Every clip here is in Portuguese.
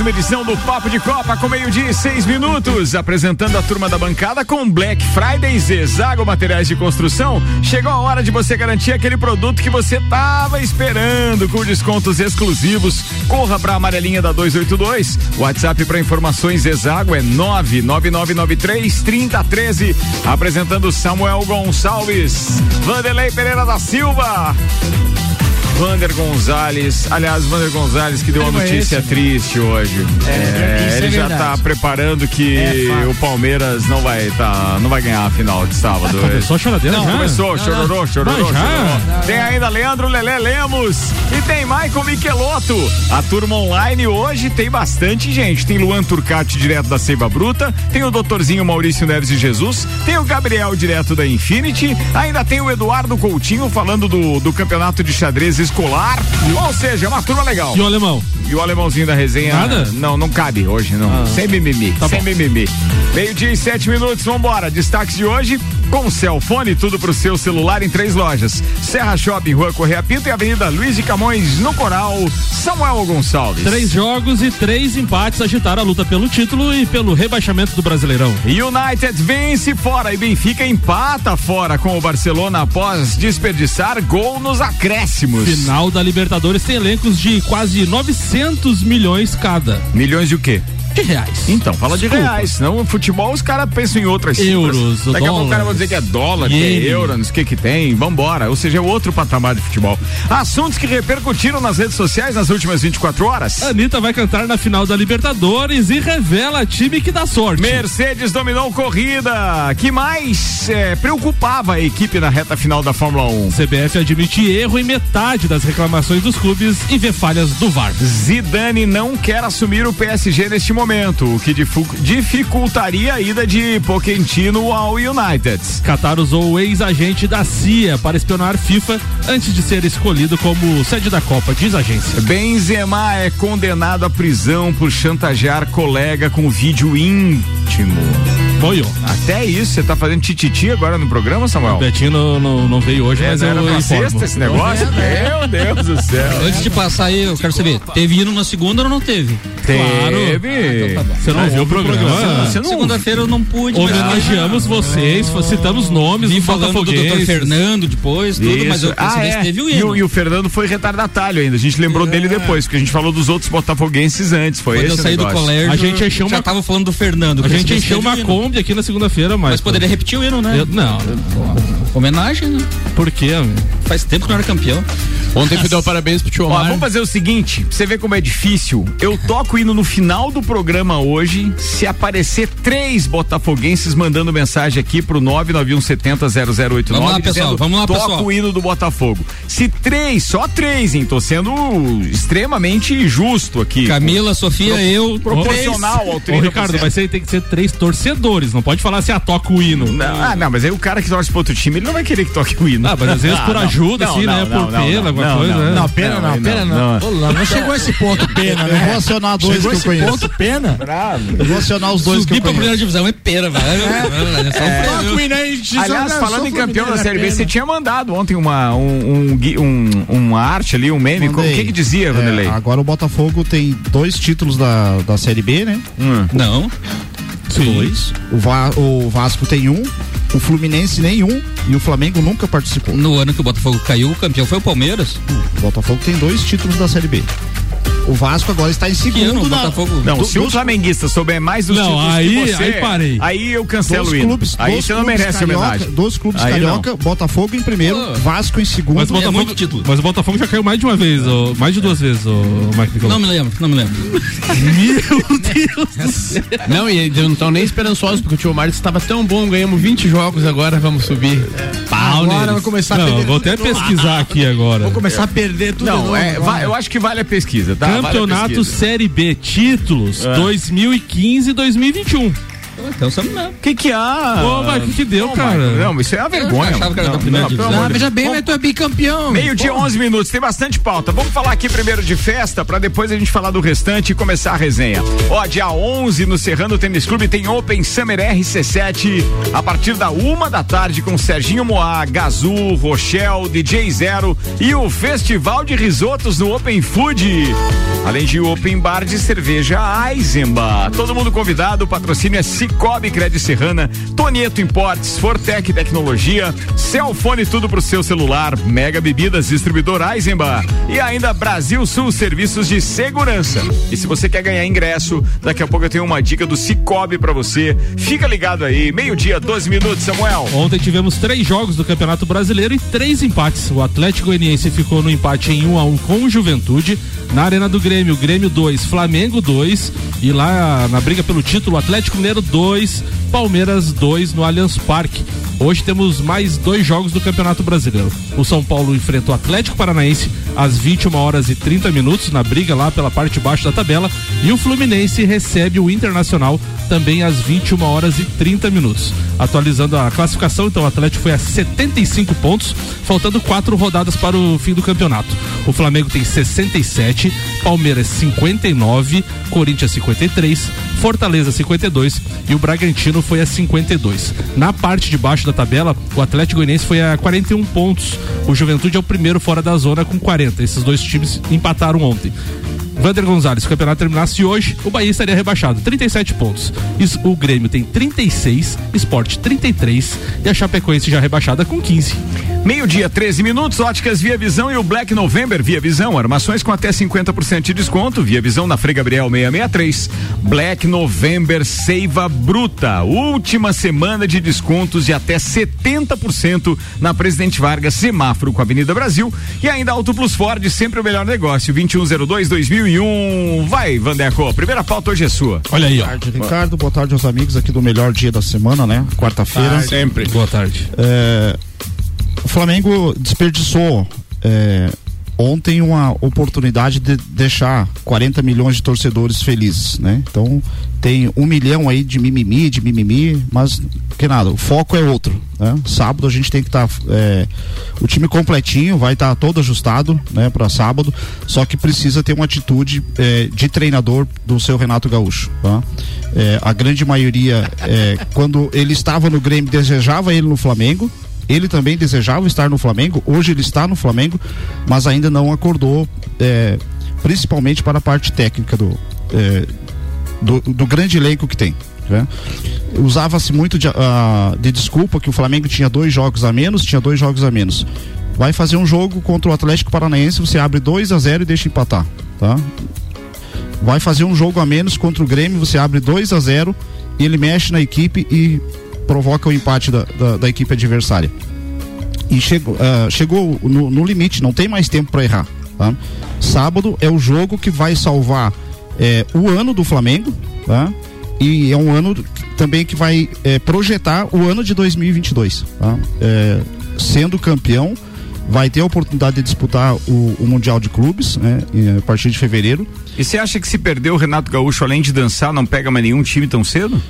Uma edição do Papo de Copa com meio-dia e seis minutos. Apresentando a turma da bancada com Black Friday Zezago Materiais de Construção. Chegou a hora de você garantir aquele produto que você estava esperando com descontos exclusivos. Corra para a amarelinha da 282. WhatsApp para informações Zezago é 99993 3013. Apresentando Samuel Gonçalves, Vanderlei Pereira da Silva. Vander Gonzalez. Aliás, Vander Gonzalez que deu uma notícia é triste hoje. É, é, ele é já está preparando que é o Palmeiras não vai tá, não vai ganhar a final de sábado. Ah, começou a choradeira não, já? Começou, chororô, chororô, chororô. Tem ainda Leandro Lelé Lemos e tem Michael Michelotto. A turma online hoje tem bastante gente. Tem Luan Turcati direto da Seiva Bruta, tem o doutorzinho Maurício Neves de Jesus, tem o Gabriel direto da Infinity, ainda tem o Eduardo Coutinho falando do, do campeonato de xadrez escolar. Ou seja, é uma turma legal. E o alemão? E o alemãozinho da resenha. Nada? Não, não cabe hoje, não. Ah. Sem mimimi. Tá sem bom. mimimi. Meio-dia e sete minutos, vambora. Destaques de hoje: com Celfone, tudo pro seu celular em três lojas: Serra Shopping, Rua Correia Pinto e Avenida Luiz de Camões, no Coral, Samuel Gonçalves. Três jogos e três empates agitaram a luta pelo título e pelo rebaixamento do Brasileirão. United vence fora e Benfica empata fora com o Barcelona após desperdiçar gol nos acréscimos. Final da Libertadores tem elencos de quase 900 milhões cada. Milhões de o quê? De reais. Então, fala Desculpa. de reais. Senão o futebol os caras pensam em outras Euros, cifras. Daqui a pouco o cara vai dizer que é dólar, que é euro, não sei o que que tem. Vambora. Ou seja, é outro patamar de futebol. Assuntos que repercutiram nas redes sociais nas últimas 24 horas. Anitta vai cantar na final da Libertadores e revela time que dá sorte. Mercedes dominou corrida. Que mais é, preocupava a equipe na reta final da Fórmula 1? CBF admite erro em metade das reclamações dos clubes e vê falhas do VAR. Zidane não quer assumir o PSG neste momento momento, o que dificultaria a ida de Pochettino ao United. Qatar usou o ex-agente da CIA para espionar FIFA antes de ser escolhido como sede da Copa, diz a agência. Benzema é condenado à prisão por chantagear colega com vídeo íntimo. Boiô. Até isso, você tá fazendo tititi agora no programa, Samuel? O Betinho não, não, não veio hoje, é, mas eu era sexta esse negócio? Meu Deus do céu. Antes de passar aí, eu quero saber, teve hino na segunda ou não teve? Teve. Claro. Ah, então tá você não viu o programa? Você não... Segunda-feira eu não pude. Homenageamos mas... vocês, é. citamos nomes Vim falando do doutor Fernando depois, tudo, Isso. mas eu ah, é. teve o hino. E, o, e o Fernando foi retardatário ainda, a gente lembrou é. dele depois, porque a gente falou dos outros botafoguenses antes, foi Quando esse eu saí negócio. do colégio, a gente encheu já uma... tava falando do Fernando. A gente encheu uma Kombi aqui na segunda-feira mas. Mas poderia repetir o hino, né? Eu, não. Homenagem, né? Por quê? Faz tempo que não era campeão. Ontem fui dar parabéns pro tio Omar. Ó, vamos fazer o seguinte, pra você ver como é difícil. Eu toco o hino no final do programa hoje, se aparecer três botafoguenses mandando mensagem aqui pro 991700089. Vamos lá, pessoal, vamos lá, toco pessoal. Toco o hino do Botafogo. Se três, só três, hein? Tô sendo extremamente justo aqui. Camila, Sofia, Pro, eu. Proporcional três. ao treino. Ô, Ricardo, vai ser, tem que ser três torcedores, não pode falar se assim, ah, toca o hino. Não, ah, não, mas aí o cara que torce pro outro time, ele não vai querer que toque o hino. Ah, mas às vezes por ah, ajuda, não, assim, não, né? Não, por pena, alguma coisa, né? Não, pena não, pena não. Não, não chegou a esse ponto, pena, né? Vou acionar dois chegou que eu conheço. ponto, pena? Bravo. Eu vou acionar os dois Subir que eu conheço. pra primeira divisão é pena, velho. Aliás, falando em campeão da Série B, você tinha mandado ontem uma, um, um, uma arte ali, um meme. O que que dizia, Vanderlei? Agora o Botafogo tem dois títulos da, da Série B, né? Não. Dois. O, Va o Vasco tem um, o Fluminense nenhum e o Flamengo nunca participou. No ano que o Botafogo caiu, o campeão foi o Palmeiras? O Botafogo tem dois títulos da Série B. O Vasco agora está em segundo. Na... Botafogo... Não, do, se o flamenguista souber mais dos não, aí, você, aí parei. Aí eu cancelo dois clubes, Aí você não merece carioca, homenagem. Dois clubes aí carioca, não. Botafogo em primeiro, oh. Vasco em segundo. Mas o é Botafogo, é mas o Botafogo já caiu mais de uma vez, ou, mais de duas vezes, o Mike Nicolau. Não me lembro, não me lembro. Meu Deus. Não, e eles não estão nem esperançosos, porque o tio Mário estava tão bom, ganhamos 20 jogos agora, vamos subir. Pá, Ah, agora vai começar não, a perder. Vou até pesquisar aqui agora. Vou começar a perder tudo. Não, é, eu acho que vale a pesquisa, tá? Campeonato vale pesquisa. Série B, títulos é. 2015 e 2021. Então sabe não. O que que há? Pô, mas o que que deu, Pô, cara? Não, isso é uma vergonha. Eu achava que era não, da primeira divisão. Ah, veja bem, mas tu é bicampeão. Meio dia, 11 minutos, tem bastante pauta. Vamos falar aqui primeiro de festa, pra depois a gente falar do restante e começar a resenha. Ó, dia 11 no Serrano Tênis Clube tem Open Summer RC7 a partir da uma da tarde com Serginho Moá, Gazu, Rochelle, DJ Zero e o Festival de Risotos no Open Food. Além de Open Bar de cerveja Eisenbach. Todo mundo convidado, o patrocínio é Cicobi Cred Serrana, Tonieto Importes, Fortec Tecnologia, Celfone tudo pro seu celular, Mega Bebidas, distribuidor Eisenbach e ainda Brasil Sul Serviços de Segurança. E se você quer ganhar ingresso, daqui a pouco eu tenho uma dica do Cicobi para você. Fica ligado aí, meio-dia, 12 minutos, Samuel. Ontem tivemos três jogos do Campeonato Brasileiro e três empates. O Atlético Goianiense ficou no empate em 1 um a 1 um com o Juventude. Na Arena do Grêmio, Grêmio 2, Flamengo 2 e lá na briga pelo título, Atlético Mineiro 2, Palmeiras 2 no Allianz Parque. Hoje temos mais dois jogos do Campeonato Brasileiro. O São Paulo enfrenta o Atlético Paranaense às 21 horas e 30 minutos na briga lá pela parte de baixo da tabela e o Fluminense recebe o Internacional também às 21 horas e 30 minutos. Atualizando a classificação, então o Atlético foi a 75 pontos, faltando quatro rodadas para o fim do campeonato. O Flamengo tem 67, Palmeiras 59, Corinthians 53, Fortaleza 52 e o Bragantino foi a 52. Na parte de baixo da tabela, o Atlético Goianiense foi a 41 pontos. O Juventude é o primeiro fora da zona com 40. Esses dois times empataram ontem. Vander Gonzalez, se o campeonato terminasse hoje, o Bahia estaria rebaixado, 37 pontos. O Grêmio tem 36, Esporte 33 e a Chapecoense já rebaixada com 15. Meio-dia, 13 minutos, óticas Via Visão e o Black November Via Visão. Armações com até 50% de desconto. Via Visão na Frei Gabriel 663. Black November Seiva Bruta. Última semana de descontos de até 70% na Presidente Vargas, semáforo com a Avenida Brasil. E ainda Auto Plus Ford, sempre o melhor negócio. 2102-2001. Vai, Vandeco. Primeira pauta hoje é sua. Olha aí, ó. Boa tarde, Ricardo. Boa tarde aos amigos aqui do melhor dia da semana, né? Quarta-feira. Sempre. Boa tarde. É o Flamengo desperdiçou é, ontem uma oportunidade de deixar 40 milhões de torcedores felizes, né? Então tem um milhão aí de mimimi, de mimimi, mas que nada, o foco é outro, né? Sábado a gente tem que estar tá, é, o time completinho, vai estar tá todo ajustado, né? Para sábado, só que precisa ter uma atitude é, de treinador do seu Renato Gaúcho, tá? É, a grande maioria, é, quando ele estava no Grêmio, desejava ele no Flamengo, ele também desejava estar no Flamengo, hoje ele está no Flamengo, mas ainda não acordou, é, principalmente para a parte técnica do, é, do, do, grande elenco que tem. Né? Usava-se muito de, uh, de desculpa que o Flamengo tinha dois jogos a menos, tinha dois jogos a menos. Vai fazer um jogo contra o Atlético Paranaense, você abre 2 a 0 e deixa empatar, tá? Vai fazer um jogo a menos contra o Grêmio, você abre 2 a 0 e ele mexe na equipe e provoca o empate da, da, da equipe adversária. E chegou, uh, chegou no, no, limite, não tem mais tempo para errar. Tá? Sábado é o jogo que vai salvar é, o ano do Flamengo, tá? E é um ano também que vai é, projetar o ano de 2022. Tá? É, sendo campeão, vai ter a oportunidade de disputar o, o Mundial de Clubes, né, a partir de fevereiro. E você acha que se perder o Renato Gaúcho, além de dançar, não pega mais nenhum time tão cedo?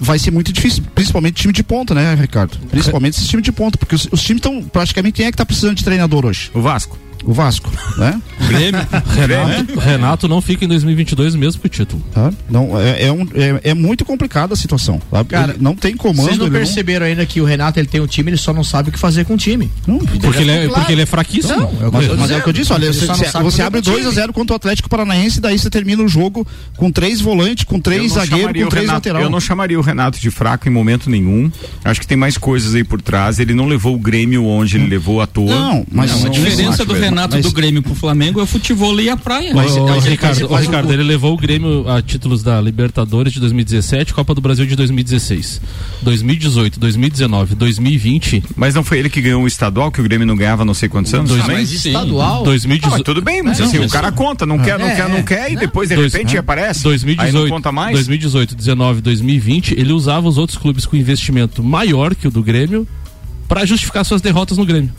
Vai ser muito difícil, principalmente time de ponta, né, Ricardo? Principalmente esse time de ponta, porque os, os times estão praticamente quem é que está precisando de treinador hoje? O Vasco o Vasco, né? Grêmio. Renato, Renato não fica em 2022 mesmo pro título. Tá? Não, é, é, um, é, é, muito complicada a situação. Tá? Cara, ele não tem comando. Vocês não perceberam não... ainda que o Renato ele tem um time, ele só não sabe o que fazer com o time. Não, porque, ele é, porque ele é fraquíssimo. Não, é mas, mas é o que eu disse, olha, você, você abre 2 a 0 contra o Atlético Paranaense, daí você termina o jogo com três volantes, com três zagueiros, com três laterais. Eu não chamaria o Renato de fraco em momento nenhum. Acho que tem mais coisas aí por trás. Ele não levou o Grêmio onde ele levou à toa. Não, mas não, a diferença do Renato do Grêmio pro Flamengo é o futebol e a praia. Mas, o, mas, Ricardo, mas, Ricardo ele levou o Grêmio a títulos da Libertadores de 2017, Copa do Brasil de 2016, 2018, 2019, 2020. Mas não foi ele que ganhou o estadual que o Grêmio não ganhava não sei quantos anos? Dois, ah, mas estadual? 2018. Ah, tudo bem, mas é, assim, não, o cara conta, não quer, não é, quer, não quer e depois de dois, repente é, aparece. 2018, aí não conta mais. 2018, 19, 2020, ele usava os outros clubes com investimento maior que o do Grêmio para justificar suas derrotas no Grêmio.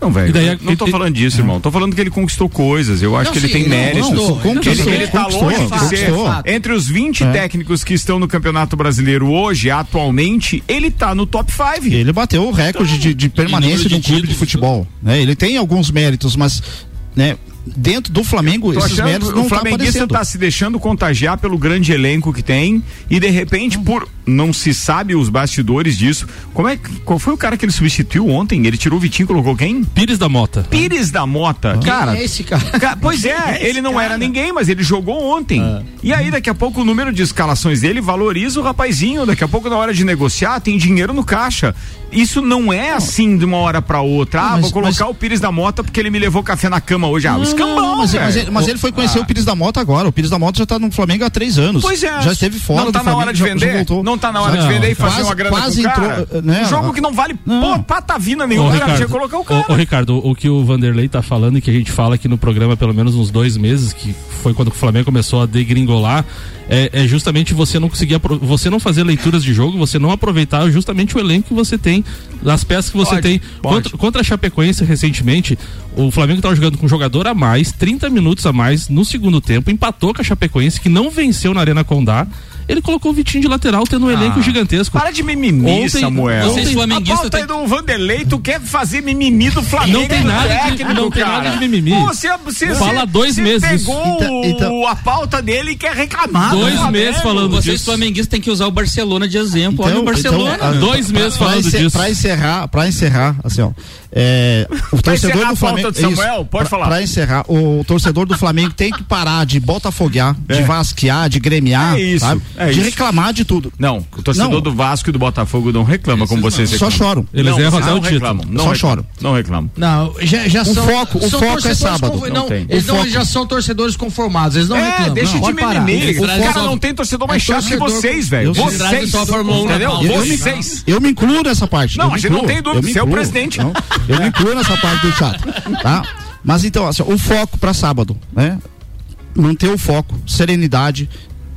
Não, velho. Não tô falando disso, irmão. Tô falando que ele conquistou coisas. Eu acho não, que ele sim, tem méritos. Conquistou, ele, ele tá longe de ser. Entre os 20 é. técnicos que estão no Campeonato Brasileiro hoje, atualmente, ele tá no top 5. Ele bateu o recorde então, de, de, permanência de um clube de futebol. Né? Ele tem alguns méritos, mas né, dentro do Flamengo, esses méritos não O tá flamenguista está se deixando contagiar pelo grande elenco que tem e de repente, por não se sabe os bastidores disso. Como é qual foi o cara que ele substituiu ontem? Ele tirou o Vitinho, colocou quem? Pires da Mota. Pires da Mota. Quem cara, é esse cara? pois é, é ele não cara? era ninguém, mas ele jogou ontem. Ah. E aí daqui a pouco o número de escalações dele valoriza o rapazinho, daqui a pouco na hora de negociar tem dinheiro no caixa. Isso não é assim de uma hora para outra. Ah, mas, vou colocar mas... o Pires da Mota porque ele me levou café na cama hoje. Ah, escambau, mas, mas, ele, mas ele foi conhecer ah. o Pires da Mota agora. O Pires da Mota já tá no Flamengo há três anos. Pois é. Já esteve fora não tá do Flamengo. Na hora de vender? Já, não tá na hora não, de vender e fazer quase, uma grana quase com entrou, cara. Né? Um jogo que não vale não. pô, patavina nenhuma. Ô, Ricardo, colocar o cara. Ô, ô, Ricardo, o que o Vanderlei tá falando e que a gente fala aqui no programa pelo menos uns dois meses, que foi quando o Flamengo começou a degringolar, é, é, justamente você não conseguir você não fazer leituras de jogo, você não aproveitar justamente o elenco que você tem, as peças que você pode, tem. Pode. Contra, contra a Chapecoense recentemente, o Flamengo estava jogando com um jogador a mais, 30 minutos a mais no segundo tempo, empatou com a Chapecoense, que não venceu na Arena Condá ele colocou o Vitinho de lateral, tendo um ah, elenco gigantesco. Para de mimimi, ontem, Samuel. Ontem, a pauta tem... do Vanderlei, tu quer fazer mimimi do Flamengo. Não tem nada, técnico, de, não tem nada de mimimi. você, você, Fala dois você meses. pegou então, então, a pauta dele e quer reclamar. Dois meses falando Vocês disso. flamenguistas têm que usar o Barcelona de exemplo. Então, Olha o Barcelona. Então, dois meses falando pra disso. Pra encerrar, pra encerrar, assim, ó. É, o torcedor do Flamengo. Samuel, isso, pode pra, falar. Pra encerrar, o torcedor do Flamengo tem que parar de botafoguear, é. de vasquear, de gremiar, é isso, sabe? É de isso. reclamar de tudo. Não, o torcedor não. do Vasco e do Botafogo não reclama como vocês Só choram. Eles não, erram até o título. Não Só choram. Não reclamam. Não, já, já o são. Foco, o foco é sábado. não, não eles não, já são torcedores conformados. Eles não é, reclamam. Deixa de mimimi. O cara não tem torcedor mais chato que vocês, velho. Vocês. Vocês. Eu me incluo nessa parte. Não, a gente não tem dúvida. Você é o presidente. Eu me incluo nessa parte do chat, tá? Mas então, assim, o foco para sábado, né? Manter o foco, serenidade,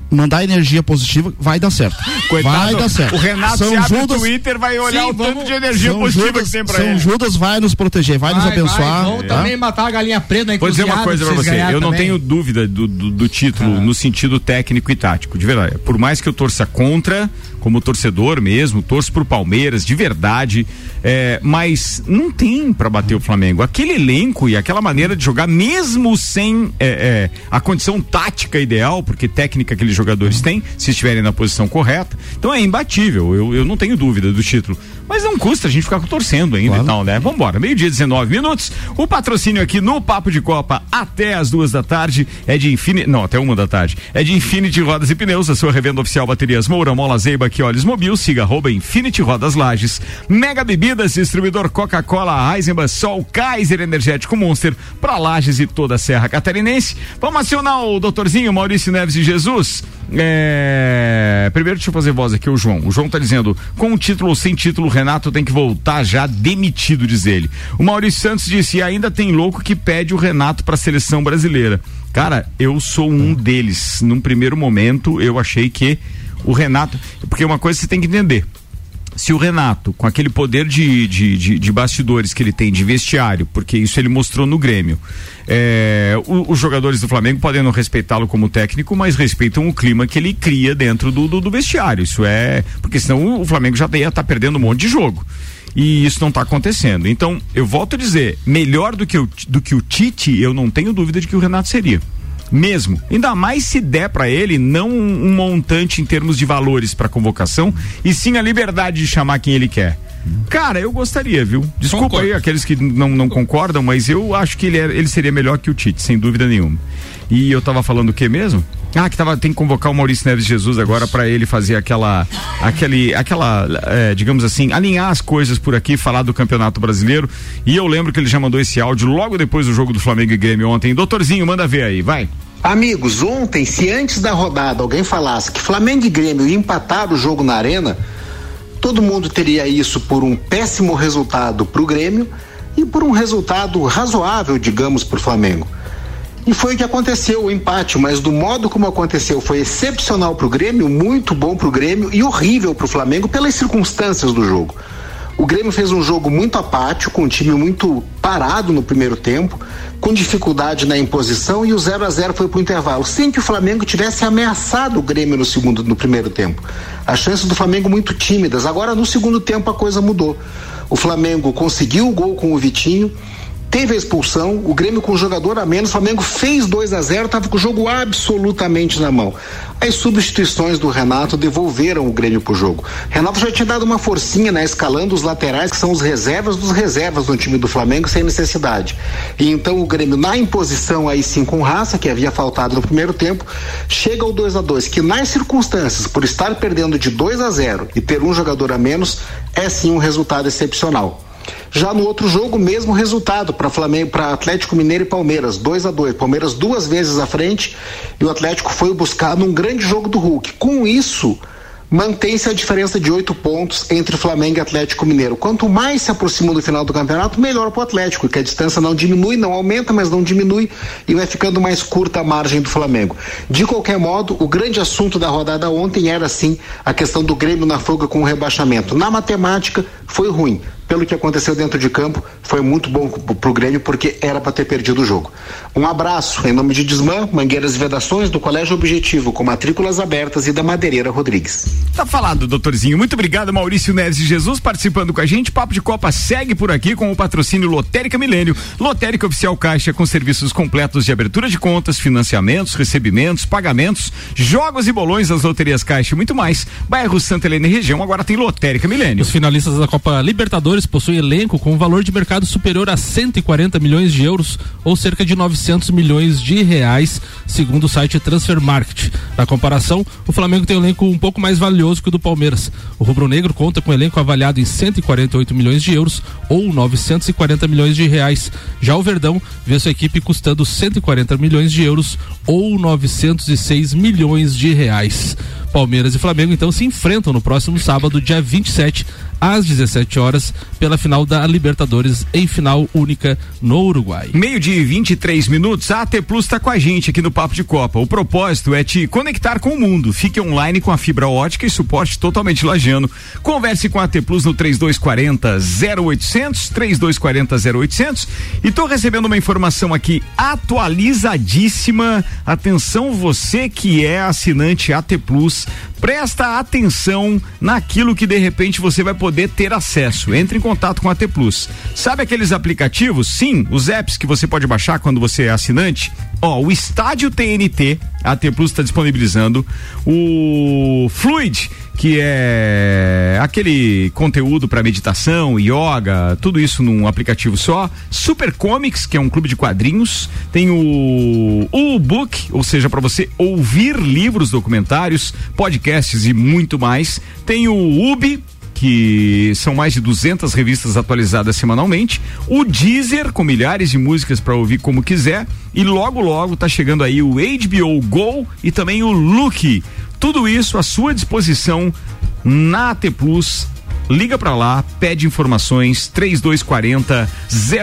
mandar energia positiva, vai dar certo. Coitado, vai dar certo. O Renato São se Judas, Twitter vai olhar Sim, o vamos, tanto de energia São positiva Judas, que tem pra São ele. Judas vai nos proteger, vai, vai nos abençoar. Vai, vamos tá? também matar a galinha preta Vou dizer uma coisa pra você, eu não tenho dúvida do, do, do título ah. no sentido técnico e tático, de verdade. Por mais que eu torça contra, como torcedor mesmo, torço pro Palmeiras, de verdade, é, mas não tem para bater o Flamengo. Aquele elenco e aquela maneira de jogar, mesmo sem é, é, a condição tática ideal, porque técnica aqueles jogadores têm, se estiverem na posição correta, então é imbatível, eu, eu não tenho dúvida do título. Mas não custa a gente ficar torcendo ainda claro. e tal, né? Vambora, meio-dia 19 minutos. O patrocínio aqui no Papo de Copa até as duas da tarde é de Infinity. Não, até uma da tarde. É de Infinity Rodas e Pneus, a sua revenda oficial baterias Moura, Mola Zeiba, que olhos mobil, siga arroba Infinity Rodas Lages. Mega Bebidas, distribuidor Coca-Cola, Eisenbahn, Sol, Kaiser Energético Monster, para Lages e toda a Serra Catarinense. Vamos acionar o doutorzinho Maurício Neves de Jesus. É... Primeiro, deixa eu fazer voz aqui, o João. O João tá dizendo, com título ou sem título, Renato tem que voltar já demitido, diz ele. O Maurício Santos disse: ainda tem louco que pede o Renato para a seleção brasileira. Cara, eu sou um deles. Num primeiro momento, eu achei que o Renato. Porque uma coisa você tem que entender se o Renato, com aquele poder de, de, de, de, bastidores que ele tem, de vestiário, porque isso ele mostrou no Grêmio, é, o, os jogadores do Flamengo podem não respeitá-lo como técnico, mas respeitam o clima que ele cria dentro do, do, do vestiário. Isso é. Porque senão o Flamengo já ia estar tá perdendo um monte de jogo. E isso não está acontecendo. Então, eu volto a dizer, melhor do que, o, do que o Tite, eu não tenho dúvida de que o Renato seria mesmo. Ainda mais se der para ele não um montante em termos de valores para convocação, e sim a liberdade de chamar quem ele quer. Cara, eu gostaria, viu? Desculpa Concordo. aí aqueles que não, não concordam, mas eu acho que ele, é, ele seria melhor que o Tite, sem dúvida nenhuma. E eu tava falando o que mesmo? Ah, que tava, tem que convocar o Maurício Neves Jesus agora para ele fazer aquela, aquele, aquela, é, digamos assim, alinhar as coisas por aqui, falar do Campeonato Brasileiro. E eu lembro que ele já mandou esse áudio logo depois do jogo do Flamengo e Grêmio ontem. Doutorzinho, manda ver aí, vai. Amigos, ontem, se antes da rodada alguém falasse que Flamengo e Grêmio empataram o jogo na arena, todo mundo teria isso por um péssimo resultado para o Grêmio e por um resultado razoável, digamos, para o Flamengo. E foi o que aconteceu, o empate, mas do modo como aconteceu, foi excepcional para o Grêmio, muito bom para o Grêmio e horrível para o Flamengo pelas circunstâncias do jogo. O Grêmio fez um jogo muito apático, com um time muito parado no primeiro tempo, com dificuldade na imposição e o 0 a 0 foi para o intervalo, sem que o Flamengo tivesse ameaçado o Grêmio no segundo, no primeiro tempo. As chances do Flamengo muito tímidas. Agora no segundo tempo a coisa mudou. O Flamengo conseguiu o gol com o Vitinho teve a expulsão, o Grêmio com jogador a menos, o Flamengo fez 2 a 0 estava com o jogo absolutamente na mão. As substituições do Renato devolveram o Grêmio pro jogo. Renato já tinha dado uma forcinha, né, escalando os laterais, que são os reservas dos reservas no time do Flamengo, sem necessidade. E então o Grêmio, na imposição aí sim com raça, que havia faltado no primeiro tempo, chega ao 2 a 2 que nas circunstâncias, por estar perdendo de 2 a 0 e ter um jogador a menos, é sim um resultado excepcional. Já no outro jogo, mesmo resultado para Flamengo, para Atlético Mineiro e Palmeiras, 2 a 2 Palmeiras duas vezes à frente e o Atlético foi buscar num grande jogo do Hulk. Com isso, mantém-se a diferença de oito pontos entre Flamengo e Atlético Mineiro. Quanto mais se aproxima do final do campeonato, melhor para o Atlético, que a distância não diminui, não aumenta, mas não diminui e vai ficando mais curta a margem do Flamengo. De qualquer modo, o grande assunto da rodada ontem era sim a questão do Grêmio na fuga com o rebaixamento. Na matemática, foi ruim pelo que aconteceu dentro de campo, foi muito bom para o Grêmio, porque era para ter perdido o jogo. Um abraço em nome de Desmã, Mangueiras e Vedações, do Colégio Objetivo, com matrículas abertas e da Madeireira Rodrigues. Tá falado, doutorzinho. Muito obrigado, Maurício Neves de Jesus, participando com a gente. Papo de Copa segue por aqui com o patrocínio Lotérica Milênio. Lotérica Oficial Caixa, com serviços completos de abertura de contas, financiamentos, recebimentos, pagamentos, jogos e bolões das loterias Caixa e muito mais. Bairro Santa Helena e região agora tem Lotérica Milênio. Os finalistas da Copa Libertadores jogadores possuem elenco com valor de mercado superior a 140 milhões de euros ou cerca de 900 milhões de reais, segundo o site Transfer Market. Na comparação, o Flamengo tem um elenco um pouco mais valioso que o do Palmeiras. O rubro-negro conta com um elenco avaliado em 148 milhões de euros ou 940 milhões de reais. Já o Verdão vê sua equipe custando 140 milhões de euros ou 906 milhões de reais. Palmeiras e Flamengo então se enfrentam no próximo sábado, dia 27, às 17 horas, pela final da Libertadores em final única no Uruguai. Meio de 23 minutos, a AT Plus está com a gente aqui no Papo de Copa. O propósito é te conectar com o mundo. Fique online com a fibra ótica e suporte totalmente lajano. Converse com a AT Plus no 3240 0800, 3240 0800. E tô recebendo uma informação aqui atualizadíssima. Atenção, você que é assinante AT Plus, presta atenção naquilo que de repente você vai poder ter acesso. Entre em contato com a T Plus. Sabe aqueles aplicativos? Sim, os apps que você pode baixar quando você é assinante. Ó, o Estádio TNT, a T Plus está disponibilizando. O Fluid, que é aquele conteúdo para meditação, yoga, tudo isso num aplicativo só. Super Comics, que é um clube de quadrinhos. Tem o o Book, ou seja, para você ouvir livros, documentários, podcasts e muito mais. Tem o Ubi, que são mais de 200 revistas atualizadas semanalmente, o Deezer com milhares de músicas para ouvir como quiser e logo logo tá chegando aí o HBO Go e também o Look. Tudo isso à sua disposição na AT Plus Liga para lá, pede informações 3240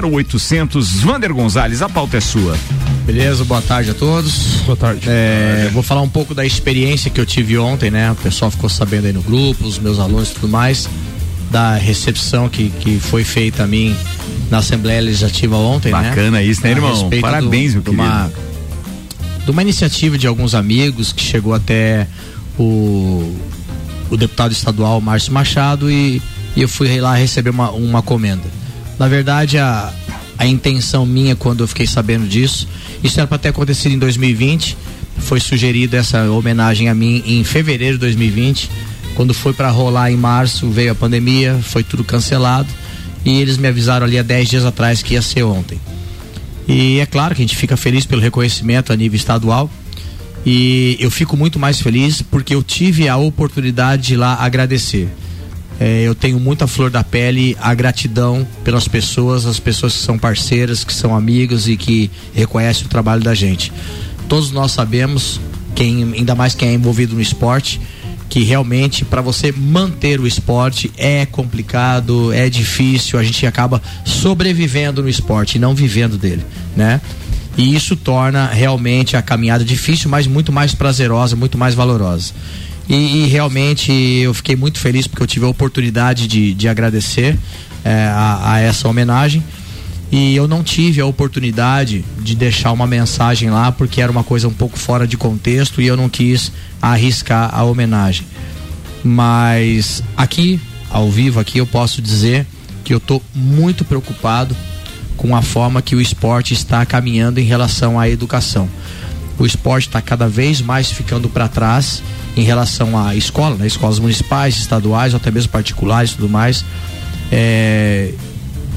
0800 Vander Gonzalez, a pauta é sua. Beleza, boa tarde a todos. Boa tarde. É, vou falar um pouco da experiência que eu tive ontem, né? O pessoal ficou sabendo aí no grupo, os meus alunos e tudo mais, da recepção que, que foi feita a mim na Assembleia Legislativa ontem, Bacana né? Bacana isso, né, irmão? Parabéns, do, meu de uma, de uma iniciativa de alguns amigos que chegou até o o deputado estadual Márcio Machado e, e eu fui lá receber uma, uma comenda. Na verdade, a, a intenção minha quando eu fiquei sabendo disso, isso era para ter acontecido em 2020, foi sugerida essa homenagem a mim em fevereiro de 2020. Quando foi para rolar em março, veio a pandemia, foi tudo cancelado e eles me avisaram ali há 10 dias atrás que ia ser ontem. E é claro que a gente fica feliz pelo reconhecimento a nível estadual, e eu fico muito mais feliz porque eu tive a oportunidade de lá agradecer. É, eu tenho muita flor da pele a gratidão pelas pessoas, as pessoas que são parceiras, que são amigas e que reconhecem o trabalho da gente. Todos nós sabemos, quem, ainda mais quem é envolvido no esporte, que realmente para você manter o esporte é complicado, é difícil, a gente acaba sobrevivendo no esporte e não vivendo dele, né? E isso torna realmente a caminhada difícil, mas muito mais prazerosa, muito mais valorosa. E, e, realmente eu fiquei muito feliz porque eu tive a oportunidade de, de agradecer é, a, a, essa homenagem. E eu não tive a oportunidade de deixar uma mensagem lá porque era uma coisa um pouco fora de contexto e eu não quis arriscar a homenagem. Mas aqui, ao vivo, aqui eu posso dizer que eu estou muito preocupado com a forma que o esporte está caminhando em relação à educação. O esporte está cada vez mais ficando para trás em relação à escola, né? escolas municipais, estaduais, ou até mesmo particulares e tudo mais. É,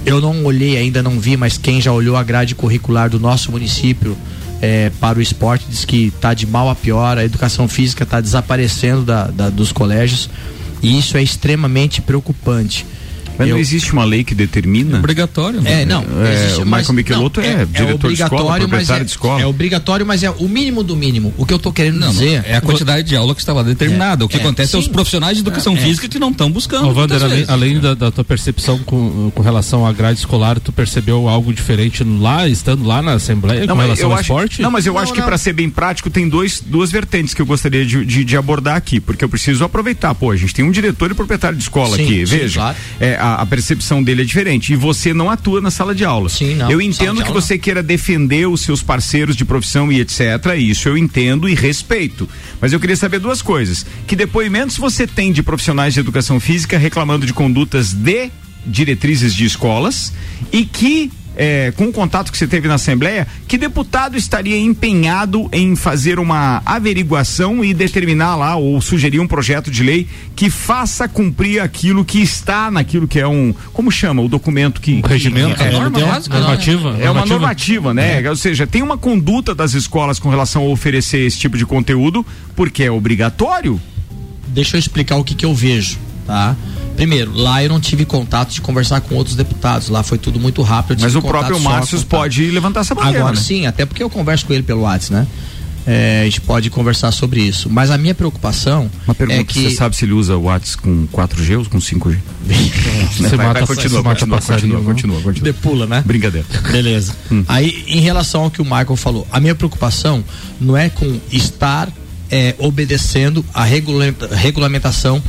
eu não olhei ainda, não vi, mas quem já olhou a grade curricular do nosso município é, para o esporte diz que está de mal a pior, a educação física está desaparecendo da, da, dos colégios e isso é extremamente preocupante. Mas eu... não existe uma lei que determina? É obrigatório. Né? É, não. É, existe, o Michael Michelotto é, é, diretor de escola, proprietário é, de escola. É obrigatório, mas é o mínimo do mínimo. O que eu estou querendo não, dizer... é a quantidade de aula que está lá determinada. o que é, acontece sim. é os profissionais de educação é. física que não estão buscando. Ô, Wander, além, além da, da, tua percepção com, com relação à grade escolar, tu percebeu algo diferente lá, estando lá na Assembleia, não, com relação ao acho, esporte? Não, mas eu não, acho que para ser bem prático, tem dois, duas vertentes que eu gostaria de, de, de, abordar aqui, porque eu preciso aproveitar. Pô, a gente tem um diretor e proprietário de escola sim, aqui, sim, veja. Claro. É, a, a percepção dele é diferente. E você não atua na sala de aula. Sim, não. Eu entendo que você queira defender os seus parceiros de profissão e etc. Isso eu entendo e respeito. Mas eu queria saber duas coisas. Que depoimentos você tem de profissionais de educação física reclamando de condutas de diretrizes de escolas e que é, com o contato que você teve na Assembleia, que deputado estaria empenhado em fazer uma averiguação e determinar lá, ou sugerir um projeto de lei que faça cumprir aquilo que está naquilo que é um. Como chama o documento que. Um regimento, é, é, norma, normativa. É uma normativa, né? É. Ou seja, tem uma conduta das escolas com relação a oferecer esse tipo de conteúdo, porque é obrigatório. Deixa eu explicar o que, que eu vejo, tá? Primeiro, lá eu não tive contato de conversar com outros deputados. Lá foi tudo muito rápido. Mas o próprio Márcio pode levantar essa bandeira. Agora né? sim, até porque eu converso com ele pelo WhatsApp, né? É, a gente pode conversar sobre isso. Mas a minha preocupação. Uma pergunta: é que... você sabe se ele usa o WhatsApp com 4G ou com 5G? você vai, mata, vai, continua, mata continua, continua, continua, continua. Depula, né? Brincadeira. Beleza. Hum. Aí, em relação ao que o Michael falou, a minha preocupação não é com estar é, obedecendo a regulamentação